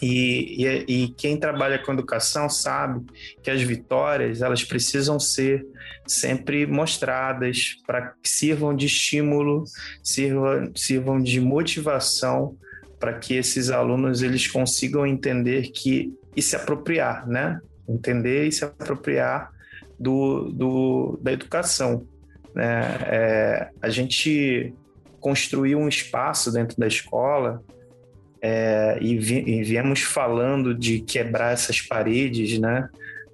E, e, e, quem trabalha com educação sabe que as vitórias elas precisam ser sempre mostradas para que sirvam de estímulo, sirvam, sirvam de motivação para que esses alunos eles consigam entender que e se apropriar, né? Entender e se apropriar do, do da educação. Né? É, a gente construiu um espaço dentro da escola é, e, vi, e, viemos falando de quebrar essas paredes, né?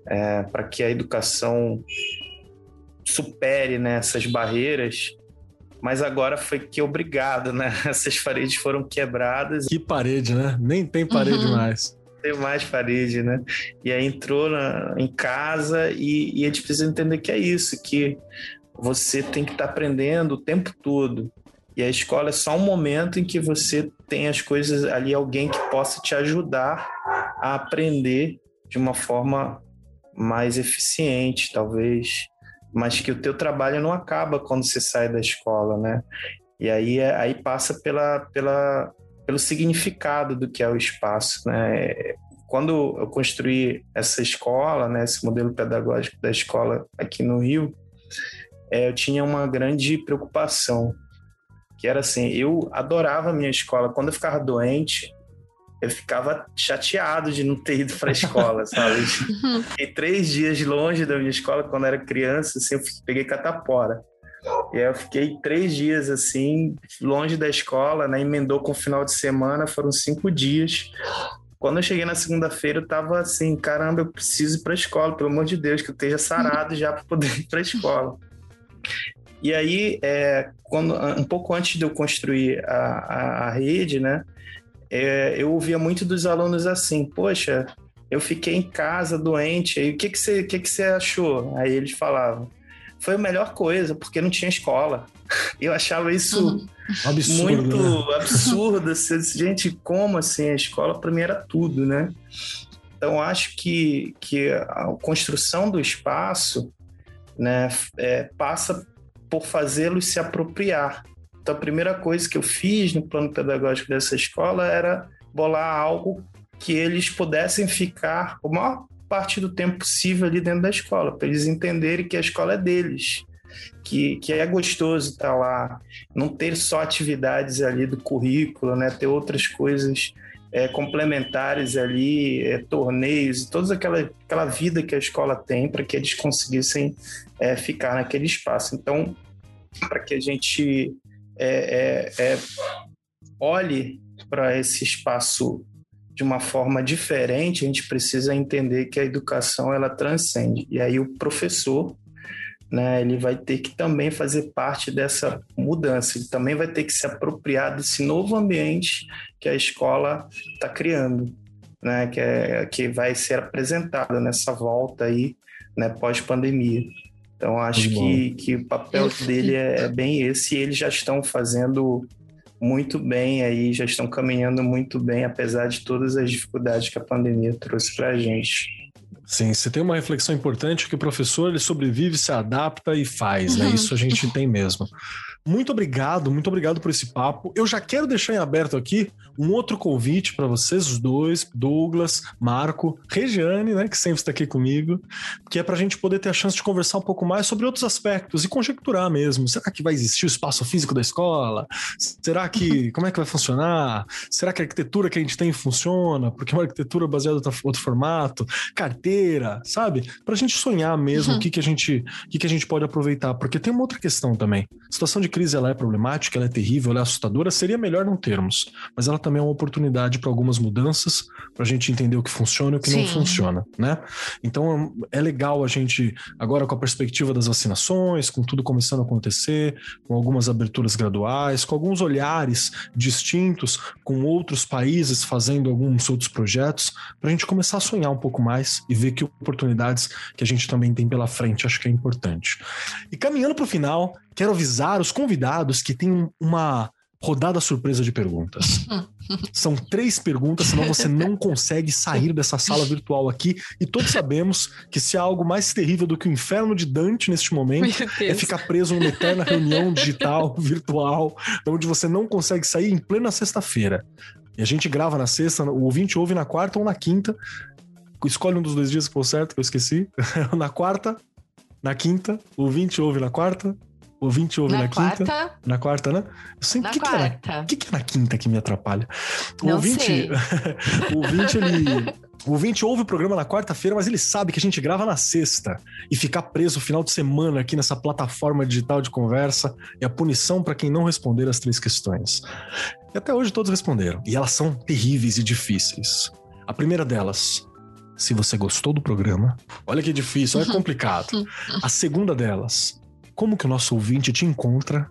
É, para que a educação supere né, essas barreiras mas agora foi que obrigado, né? Essas paredes foram quebradas. Que parede, né? Nem tem parede uhum. mais. Tem mais parede, né? E aí entrou na, em casa e, e a gente precisa entender que é isso, que você tem que estar tá aprendendo o tempo todo. E a escola é só um momento em que você tem as coisas ali, alguém que possa te ajudar a aprender de uma forma mais eficiente, talvez mas que o teu trabalho não acaba quando você sai da escola, né? E aí, é, aí passa pela, pela, pelo significado do que é o espaço, né? Quando eu construí essa escola, né, esse modelo pedagógico da escola aqui no Rio, é, eu tinha uma grande preocupação, que era assim, eu adorava a minha escola. Quando eu ficava doente, eu ficava chateado de não ter ido para a escola, sabe? Fiquei três dias longe da minha escola quando era criança, assim, eu peguei catapora. E aí eu fiquei três dias assim, longe da escola, né? Emendou com o final de semana, foram cinco dias. Quando eu cheguei na segunda-feira, eu tava assim, caramba, eu preciso ir para a escola, pelo amor de Deus, que eu esteja sarado já para poder ir para a escola. E aí, é, quando, um pouco antes de eu construir a, a, a rede, né? é, eu ouvia muito dos alunos assim, poxa, eu fiquei em casa doente, aí o que, que, você, que, que você achou? Aí eles falavam, foi a melhor coisa, porque não tinha escola. Eu achava isso uhum. absurdo, muito né? absurdo. Assim, gente, como assim? A escola para mim era tudo, né? Então, acho que, que a construção do espaço né, é, passa por fazê-los se apropriar. Então, a primeira coisa que eu fiz no plano pedagógico dessa escola era bolar algo que eles pudessem ficar a maior parte do tempo possível ali dentro da escola, para eles entenderem que a escola é deles, que, que é gostoso estar lá, não ter só atividades ali do currículo, né, ter outras coisas é, complementares ali, é, torneios, toda aquela, aquela vida que a escola tem para que eles conseguissem é, ficar naquele espaço. Então, para que a gente é, é, é olhe para esse espaço de uma forma diferente, a gente precisa entender que a educação ela transcende. E aí o professor, né, ele vai ter que também fazer parte dessa mudança, ele também vai ter que se apropriar desse novo ambiente que a escola está criando, né, que, é, que vai ser apresentado nessa volta aí, né, pós-pandemia. Então, acho que, que o papel dele é, é bem esse e eles já estão fazendo muito bem aí, já estão caminhando muito bem, apesar de todas as dificuldades que a pandemia trouxe para a gente. Sim, você tem uma reflexão importante que o professor ele sobrevive, se adapta e faz, né? Isso a gente tem mesmo. Muito obrigado, muito obrigado por esse papo. Eu já quero deixar em aberto aqui um outro convite para vocês, os dois, Douglas, Marco, Regiane, né, que sempre está aqui comigo, que é para a gente poder ter a chance de conversar um pouco mais sobre outros aspectos e conjecturar mesmo. Será que vai existir o espaço físico da escola? Será que como é que vai funcionar? Será que a arquitetura que a gente tem funciona? Porque é uma arquitetura baseada em outro formato, carteira, sabe? Para a gente sonhar mesmo uhum. o que, que a gente, o que, que a gente pode aproveitar, porque tem uma outra questão também. A situação de crise ela é problemática, ela é terrível, ela é assustadora. Seria melhor não termos, mas ela também é uma oportunidade para algumas mudanças, para a gente entender o que funciona e o que Sim. não funciona, né? Então é legal a gente, agora com a perspectiva das vacinações, com tudo começando a acontecer, com algumas aberturas graduais, com alguns olhares distintos, com outros países fazendo alguns outros projetos, para a gente começar a sonhar um pouco mais e ver que oportunidades que a gente também tem pela frente, acho que é importante. E caminhando para o final, quero avisar os convidados que tem uma rodada surpresa de perguntas. São três perguntas, senão você não consegue sair dessa sala virtual aqui. E todos sabemos que se há algo mais terrível do que o inferno de Dante neste momento é ficar preso numa eterna reunião digital, virtual, onde você não consegue sair em plena sexta-feira. E a gente grava na sexta, o ouvinte ouve na quarta ou na quinta. Escolhe um dos dois dias que for certo, que eu esqueci. na quarta, na quinta, o ouvinte ouve na quarta, o ouvinte ouve na, na quarta, quinta. Na quarta, né? Eu sei, na que quarta. Que é, o que, que é na quinta que me atrapalha? O Não ouvinte, o ouvinte, ele. O ouvinte ouve o programa na quarta-feira, mas ele sabe que a gente grava na sexta. E ficar preso o final de semana aqui nessa plataforma digital de conversa é a punição para quem não responder as três questões. E até hoje todos responderam. E elas são terríveis e difíceis. A primeira delas, se você gostou do programa, olha que difícil, olha que complicado. A segunda delas, como que o nosso ouvinte te encontra?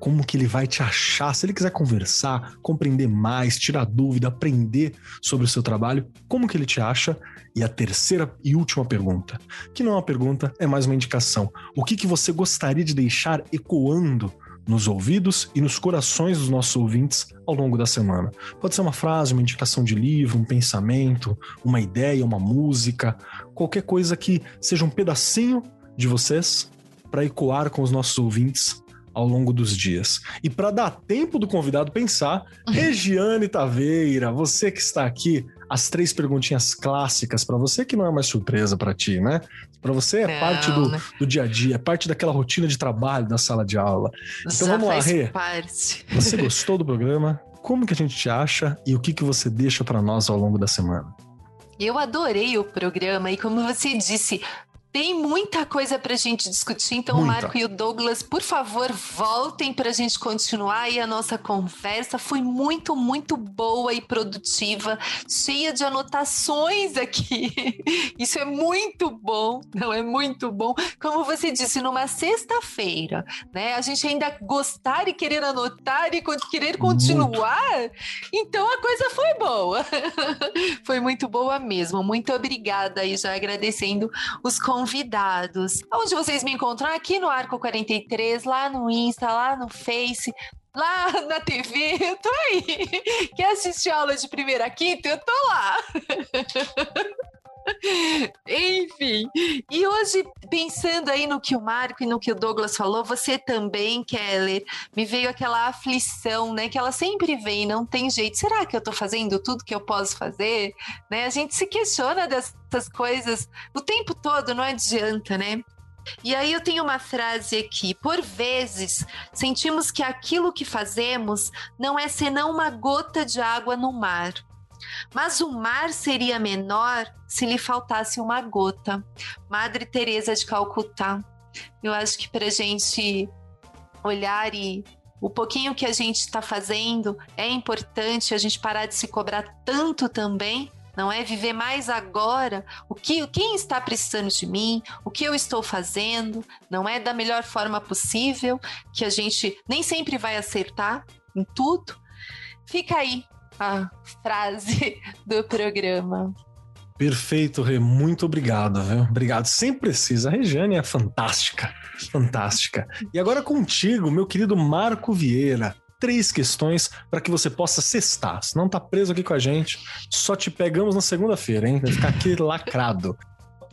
Como que ele vai te achar? Se ele quiser conversar, compreender mais, tirar dúvida, aprender sobre o seu trabalho, como que ele te acha? E a terceira e última pergunta, que não é uma pergunta, é mais uma indicação. O que que você gostaria de deixar ecoando nos ouvidos e nos corações dos nossos ouvintes ao longo da semana. Pode ser uma frase, uma indicação de livro, um pensamento, uma ideia, uma música, qualquer coisa que seja um pedacinho de vocês para ecoar com os nossos ouvintes ao longo dos dias. E para dar tempo do convidado pensar, Regiane Taveira, você que está aqui, as três perguntinhas clássicas para você que não é mais surpresa para ti, né? Para você é Não, parte do, né? do dia a dia, é parte daquela rotina de trabalho da sala de aula. Então vamos lá, Rê. parte. Você gostou do programa? Como que a gente te acha e o que que você deixa para nós ao longo da semana? Eu adorei o programa e como você disse, tem muita coisa para a gente discutir. Então, o Muita. Marco e o Douglas, por favor, voltem para a gente continuar aí a nossa conversa. Foi muito, muito boa e produtiva, cheia de anotações aqui. Isso é muito bom, não é muito bom. Como você disse, numa sexta-feira, né? A gente ainda gostar e querer anotar e querer continuar. Então, a coisa foi boa. Foi muito boa mesmo. Muito obrigada aí, já agradecendo os convidados. Onde vocês me encontram? Aqui no Arco 43, lá no Insta, lá no Face. Lá na TV, eu tô aí. Quer assistir aula de primeira quinta? Eu tô lá. Enfim, e hoje, pensando aí no que o Marco e no que o Douglas falou, você também, Keller, me veio aquela aflição, né? Que ela sempre vem, não tem jeito. Será que eu tô fazendo tudo que eu posso fazer? Né? A gente se questiona dessas coisas o tempo todo, não adianta, né? E aí eu tenho uma frase aqui. Por vezes, sentimos que aquilo que fazemos não é senão uma gota de água no mar. Mas o mar seria menor se lhe faltasse uma gota. Madre Teresa de Calcutá. Eu acho que para a gente olhar e o pouquinho que a gente está fazendo é importante a gente parar de se cobrar tanto também. Não é viver mais agora o que quem está precisando de mim, o que eu estou fazendo, não é da melhor forma possível, que a gente nem sempre vai acertar em tudo. Fica aí a frase do programa. Perfeito, Rê. Muito obrigado, viu? Obrigado. Sempre precisa. A Regiane é fantástica. Fantástica. E agora contigo, meu querido Marco Vieira. Três questões para que você possa cestar. Se não tá preso aqui com a gente, só te pegamos na segunda-feira, hein? Vai ficar aqui lacrado.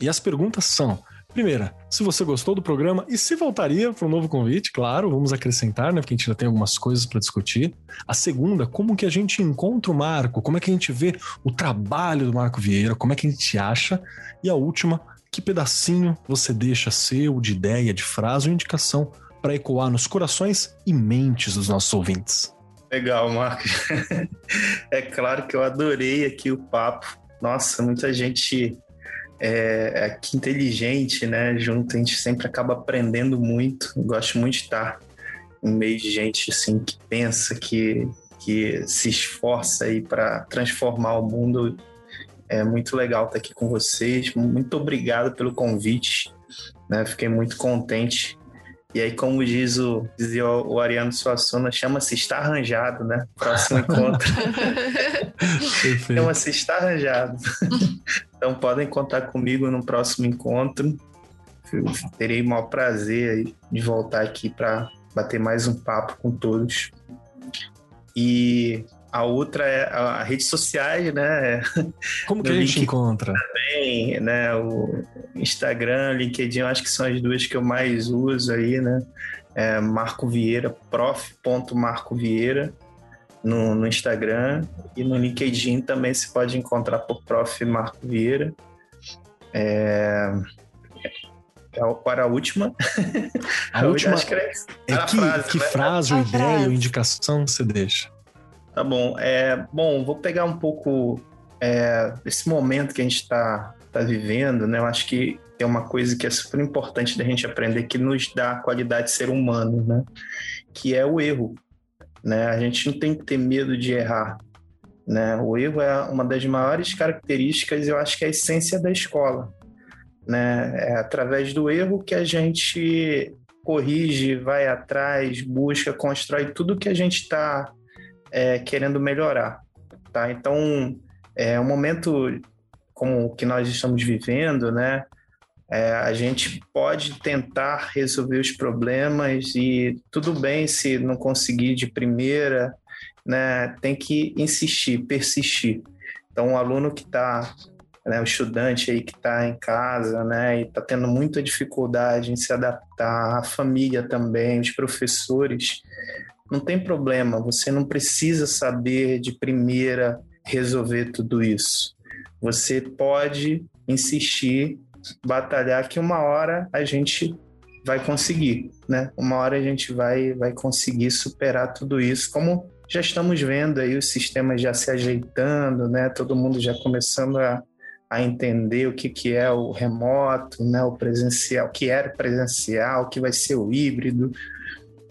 E as perguntas são: primeira, se você gostou do programa e se voltaria para um novo convite, claro, vamos acrescentar, né? Porque a gente ainda tem algumas coisas para discutir. A segunda, como que a gente encontra o Marco? Como é que a gente vê o trabalho do Marco Vieira? Como é que a gente acha? E a última, que pedacinho você deixa seu de ideia, de frase ou indicação para ecoar nos corações e mentes dos nossos ouvintes? Legal, Marcos. é claro que eu adorei aqui o papo. Nossa, muita gente é, aqui inteligente, né? Junto, a gente sempre acaba aprendendo muito. Eu gosto muito de estar em meio de gente assim que pensa, que, que se esforça aí para transformar o mundo. É muito legal estar aqui com vocês. Muito obrigado pelo convite. Né? Fiquei muito contente. E aí, como diz o, dizia o Ariano Suassuna, chama-se Está Arranjado, né? Próximo encontro. Chama-se Está Arranjado. então podem contar comigo no próximo encontro. Eu terei o maior prazer de voltar aqui para bater mais um papo com todos. E a outra é a redes sociais, né? Como que a gente link- encontra? Também, né? O Instagram, LinkedIn, eu acho que são as duas que eu mais uso aí, né? É Marco Vieira, prof.marco Vieira. no, no Instagram e no LinkedIn também se pode encontrar por Prof. Marco Vieira. É, para a última. A última é, é que, frase, que né? frase, ou ideia, ou indicação você deixa? Tá bom. É, bom, vou pegar um pouco é, esse momento que a gente está tá vivendo, né? Eu acho que é uma coisa que é super importante da gente aprender que nos dá qualidade de ser humano, né? Que é o erro, né? A gente não tem que ter medo de errar, né? O erro é uma das maiores características, eu acho que é a essência da escola, né? É através do erro que a gente corrige, vai atrás, busca, constrói tudo que a gente está é, querendo melhorar, tá? Então, é um momento como o que nós estamos vivendo, né? É, a gente pode tentar resolver os problemas e tudo bem se não conseguir de primeira, né? Tem que insistir, persistir. Então, o aluno que está, né, o estudante aí que está em casa, né, e está tendo muita dificuldade em se adaptar, a família também, os professores, não tem problema. Você não precisa saber de primeira resolver tudo isso. Você pode insistir batalhar que uma hora a gente vai conseguir, né? Uma hora a gente vai, vai conseguir superar tudo isso, como já estamos vendo aí os sistemas já se ajeitando, né? Todo mundo já começando a, a entender o que, que é o remoto, né? O presencial, o que era presencial, o que vai ser o híbrido.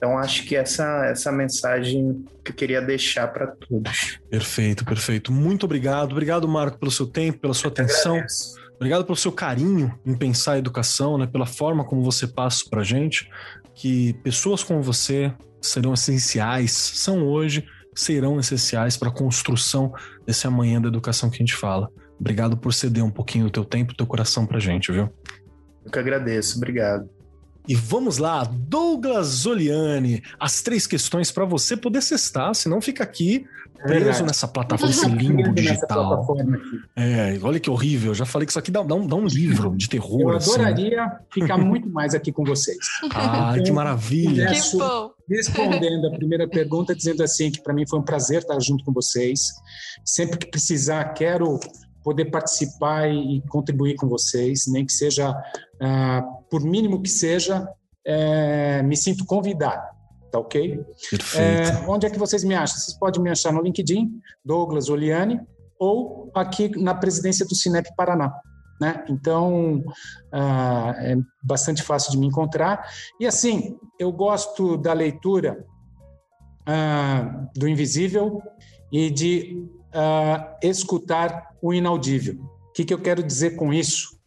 Então, acho que essa, essa mensagem que eu queria deixar para todos. Perfeito, perfeito. Muito obrigado. Obrigado, Marco, pelo seu tempo, pela sua atenção. Agradeço. Obrigado pelo seu carinho em pensar a educação, né? Pela forma como você passa para gente, que pessoas como você serão essenciais, são hoje, serão essenciais para a construção desse amanhã da educação que a gente fala. Obrigado por ceder um pouquinho do teu tempo, do teu coração para gente, viu? Eu que agradeço, obrigado. E vamos lá, Douglas Zoliani, as três questões para você poder cestar, senão fica aqui preso nessa plataforma, esse limbo digital. É, olha que horrível. Já falei que isso aqui dá, dá, um, dá um livro de terror. Eu assim. adoraria assim. ficar muito mais aqui com vocês. Ah, então, que maravilha. Que bom. Respondendo a primeira pergunta, dizendo assim que para mim foi um prazer estar junto com vocês. Sempre que precisar, quero poder participar e contribuir com vocês, nem que seja, uh, por mínimo que seja, é, me sinto convidado tá ok? Perfeito. É, onde é que vocês me acham? Vocês podem me achar no LinkedIn, Douglas Oliani, ou aqui na presidência do Cinep Paraná. Né? Então, uh, é bastante fácil de me encontrar. E assim, eu gosto da leitura uh, do invisível e de uh, escutar o inaudível. O que, que eu quero dizer com isso?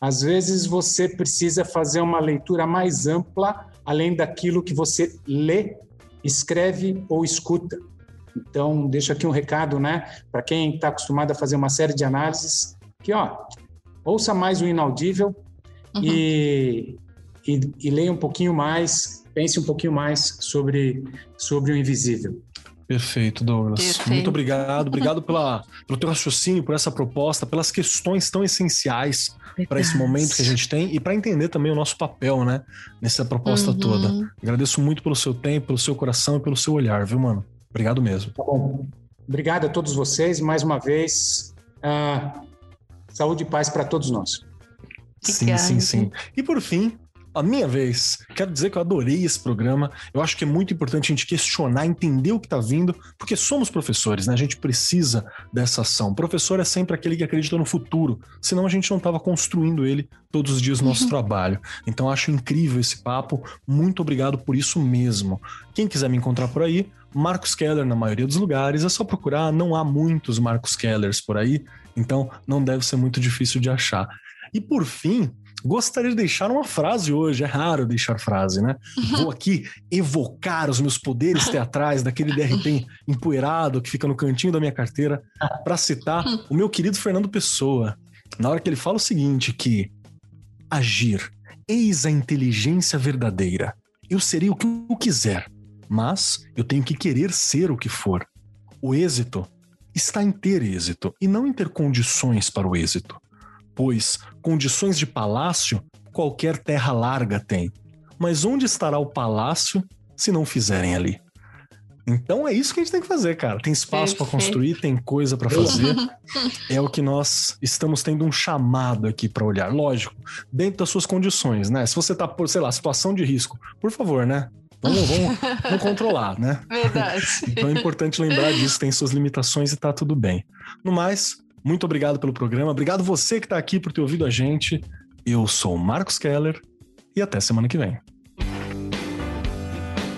Às vezes você precisa fazer uma leitura mais ampla além daquilo que você lê, escreve ou escuta. Então, deixo aqui um recado, né, para quem está acostumado a fazer uma série de análises, que ó, ouça mais o inaudível uhum. e, e, e leia um pouquinho mais, pense um pouquinho mais sobre, sobre o invisível. Perfeito, Douglas. Perfeito. Muito obrigado. Obrigado pela, pelo teu raciocínio, por essa proposta, pelas questões tão essenciais para esse momento que a gente tem e para entender também o nosso papel, né? Nessa proposta uhum. toda. Agradeço muito pelo seu tempo, pelo seu coração e pelo seu olhar, viu, mano? Obrigado mesmo. Tá bom. Obrigado a todos vocês. Mais uma vez, uh, saúde e paz para todos nós. Sim, sim, sim. E por fim, a minha vez, quero dizer que eu adorei esse programa. Eu acho que é muito importante a gente questionar, entender o que está vindo, porque somos professores, né? A gente precisa dessa ação. O professor é sempre aquele que acredita no futuro, senão a gente não estava construindo ele todos os dias no nosso uhum. trabalho. Então acho incrível esse papo. Muito obrigado por isso mesmo. Quem quiser me encontrar por aí, Marcos Keller na maioria dos lugares, é só procurar, não há muitos Marcos Kellers por aí, então não deve ser muito difícil de achar. E por fim, Gostaria de deixar uma frase hoje, é raro deixar frase, né? Vou aqui evocar os meus poderes teatrais daquele DRT empoeirado que fica no cantinho da minha carteira para citar o meu querido Fernando Pessoa. Na hora que ele fala o seguinte que agir, eis a inteligência verdadeira. Eu serei o que eu quiser, mas eu tenho que querer ser o que for. O êxito está em ter êxito e não em ter condições para o êxito pois condições de palácio qualquer terra larga tem. Mas onde estará o palácio se não fizerem ali? Então é isso que a gente tem que fazer, cara. Tem espaço para construir, tem coisa para fazer. é o que nós estamos tendo um chamado aqui para olhar. Lógico, dentro das suas condições, né? Se você tá por, sei lá, situação de risco, por favor, né? Vamos, vamos, vamos controlar, né? Verdade. então é importante lembrar disso, tem suas limitações e tá tudo bem. No mais, muito obrigado pelo programa. Obrigado você que está aqui por ter ouvido a gente. Eu sou o Marcos Keller e até semana que vem.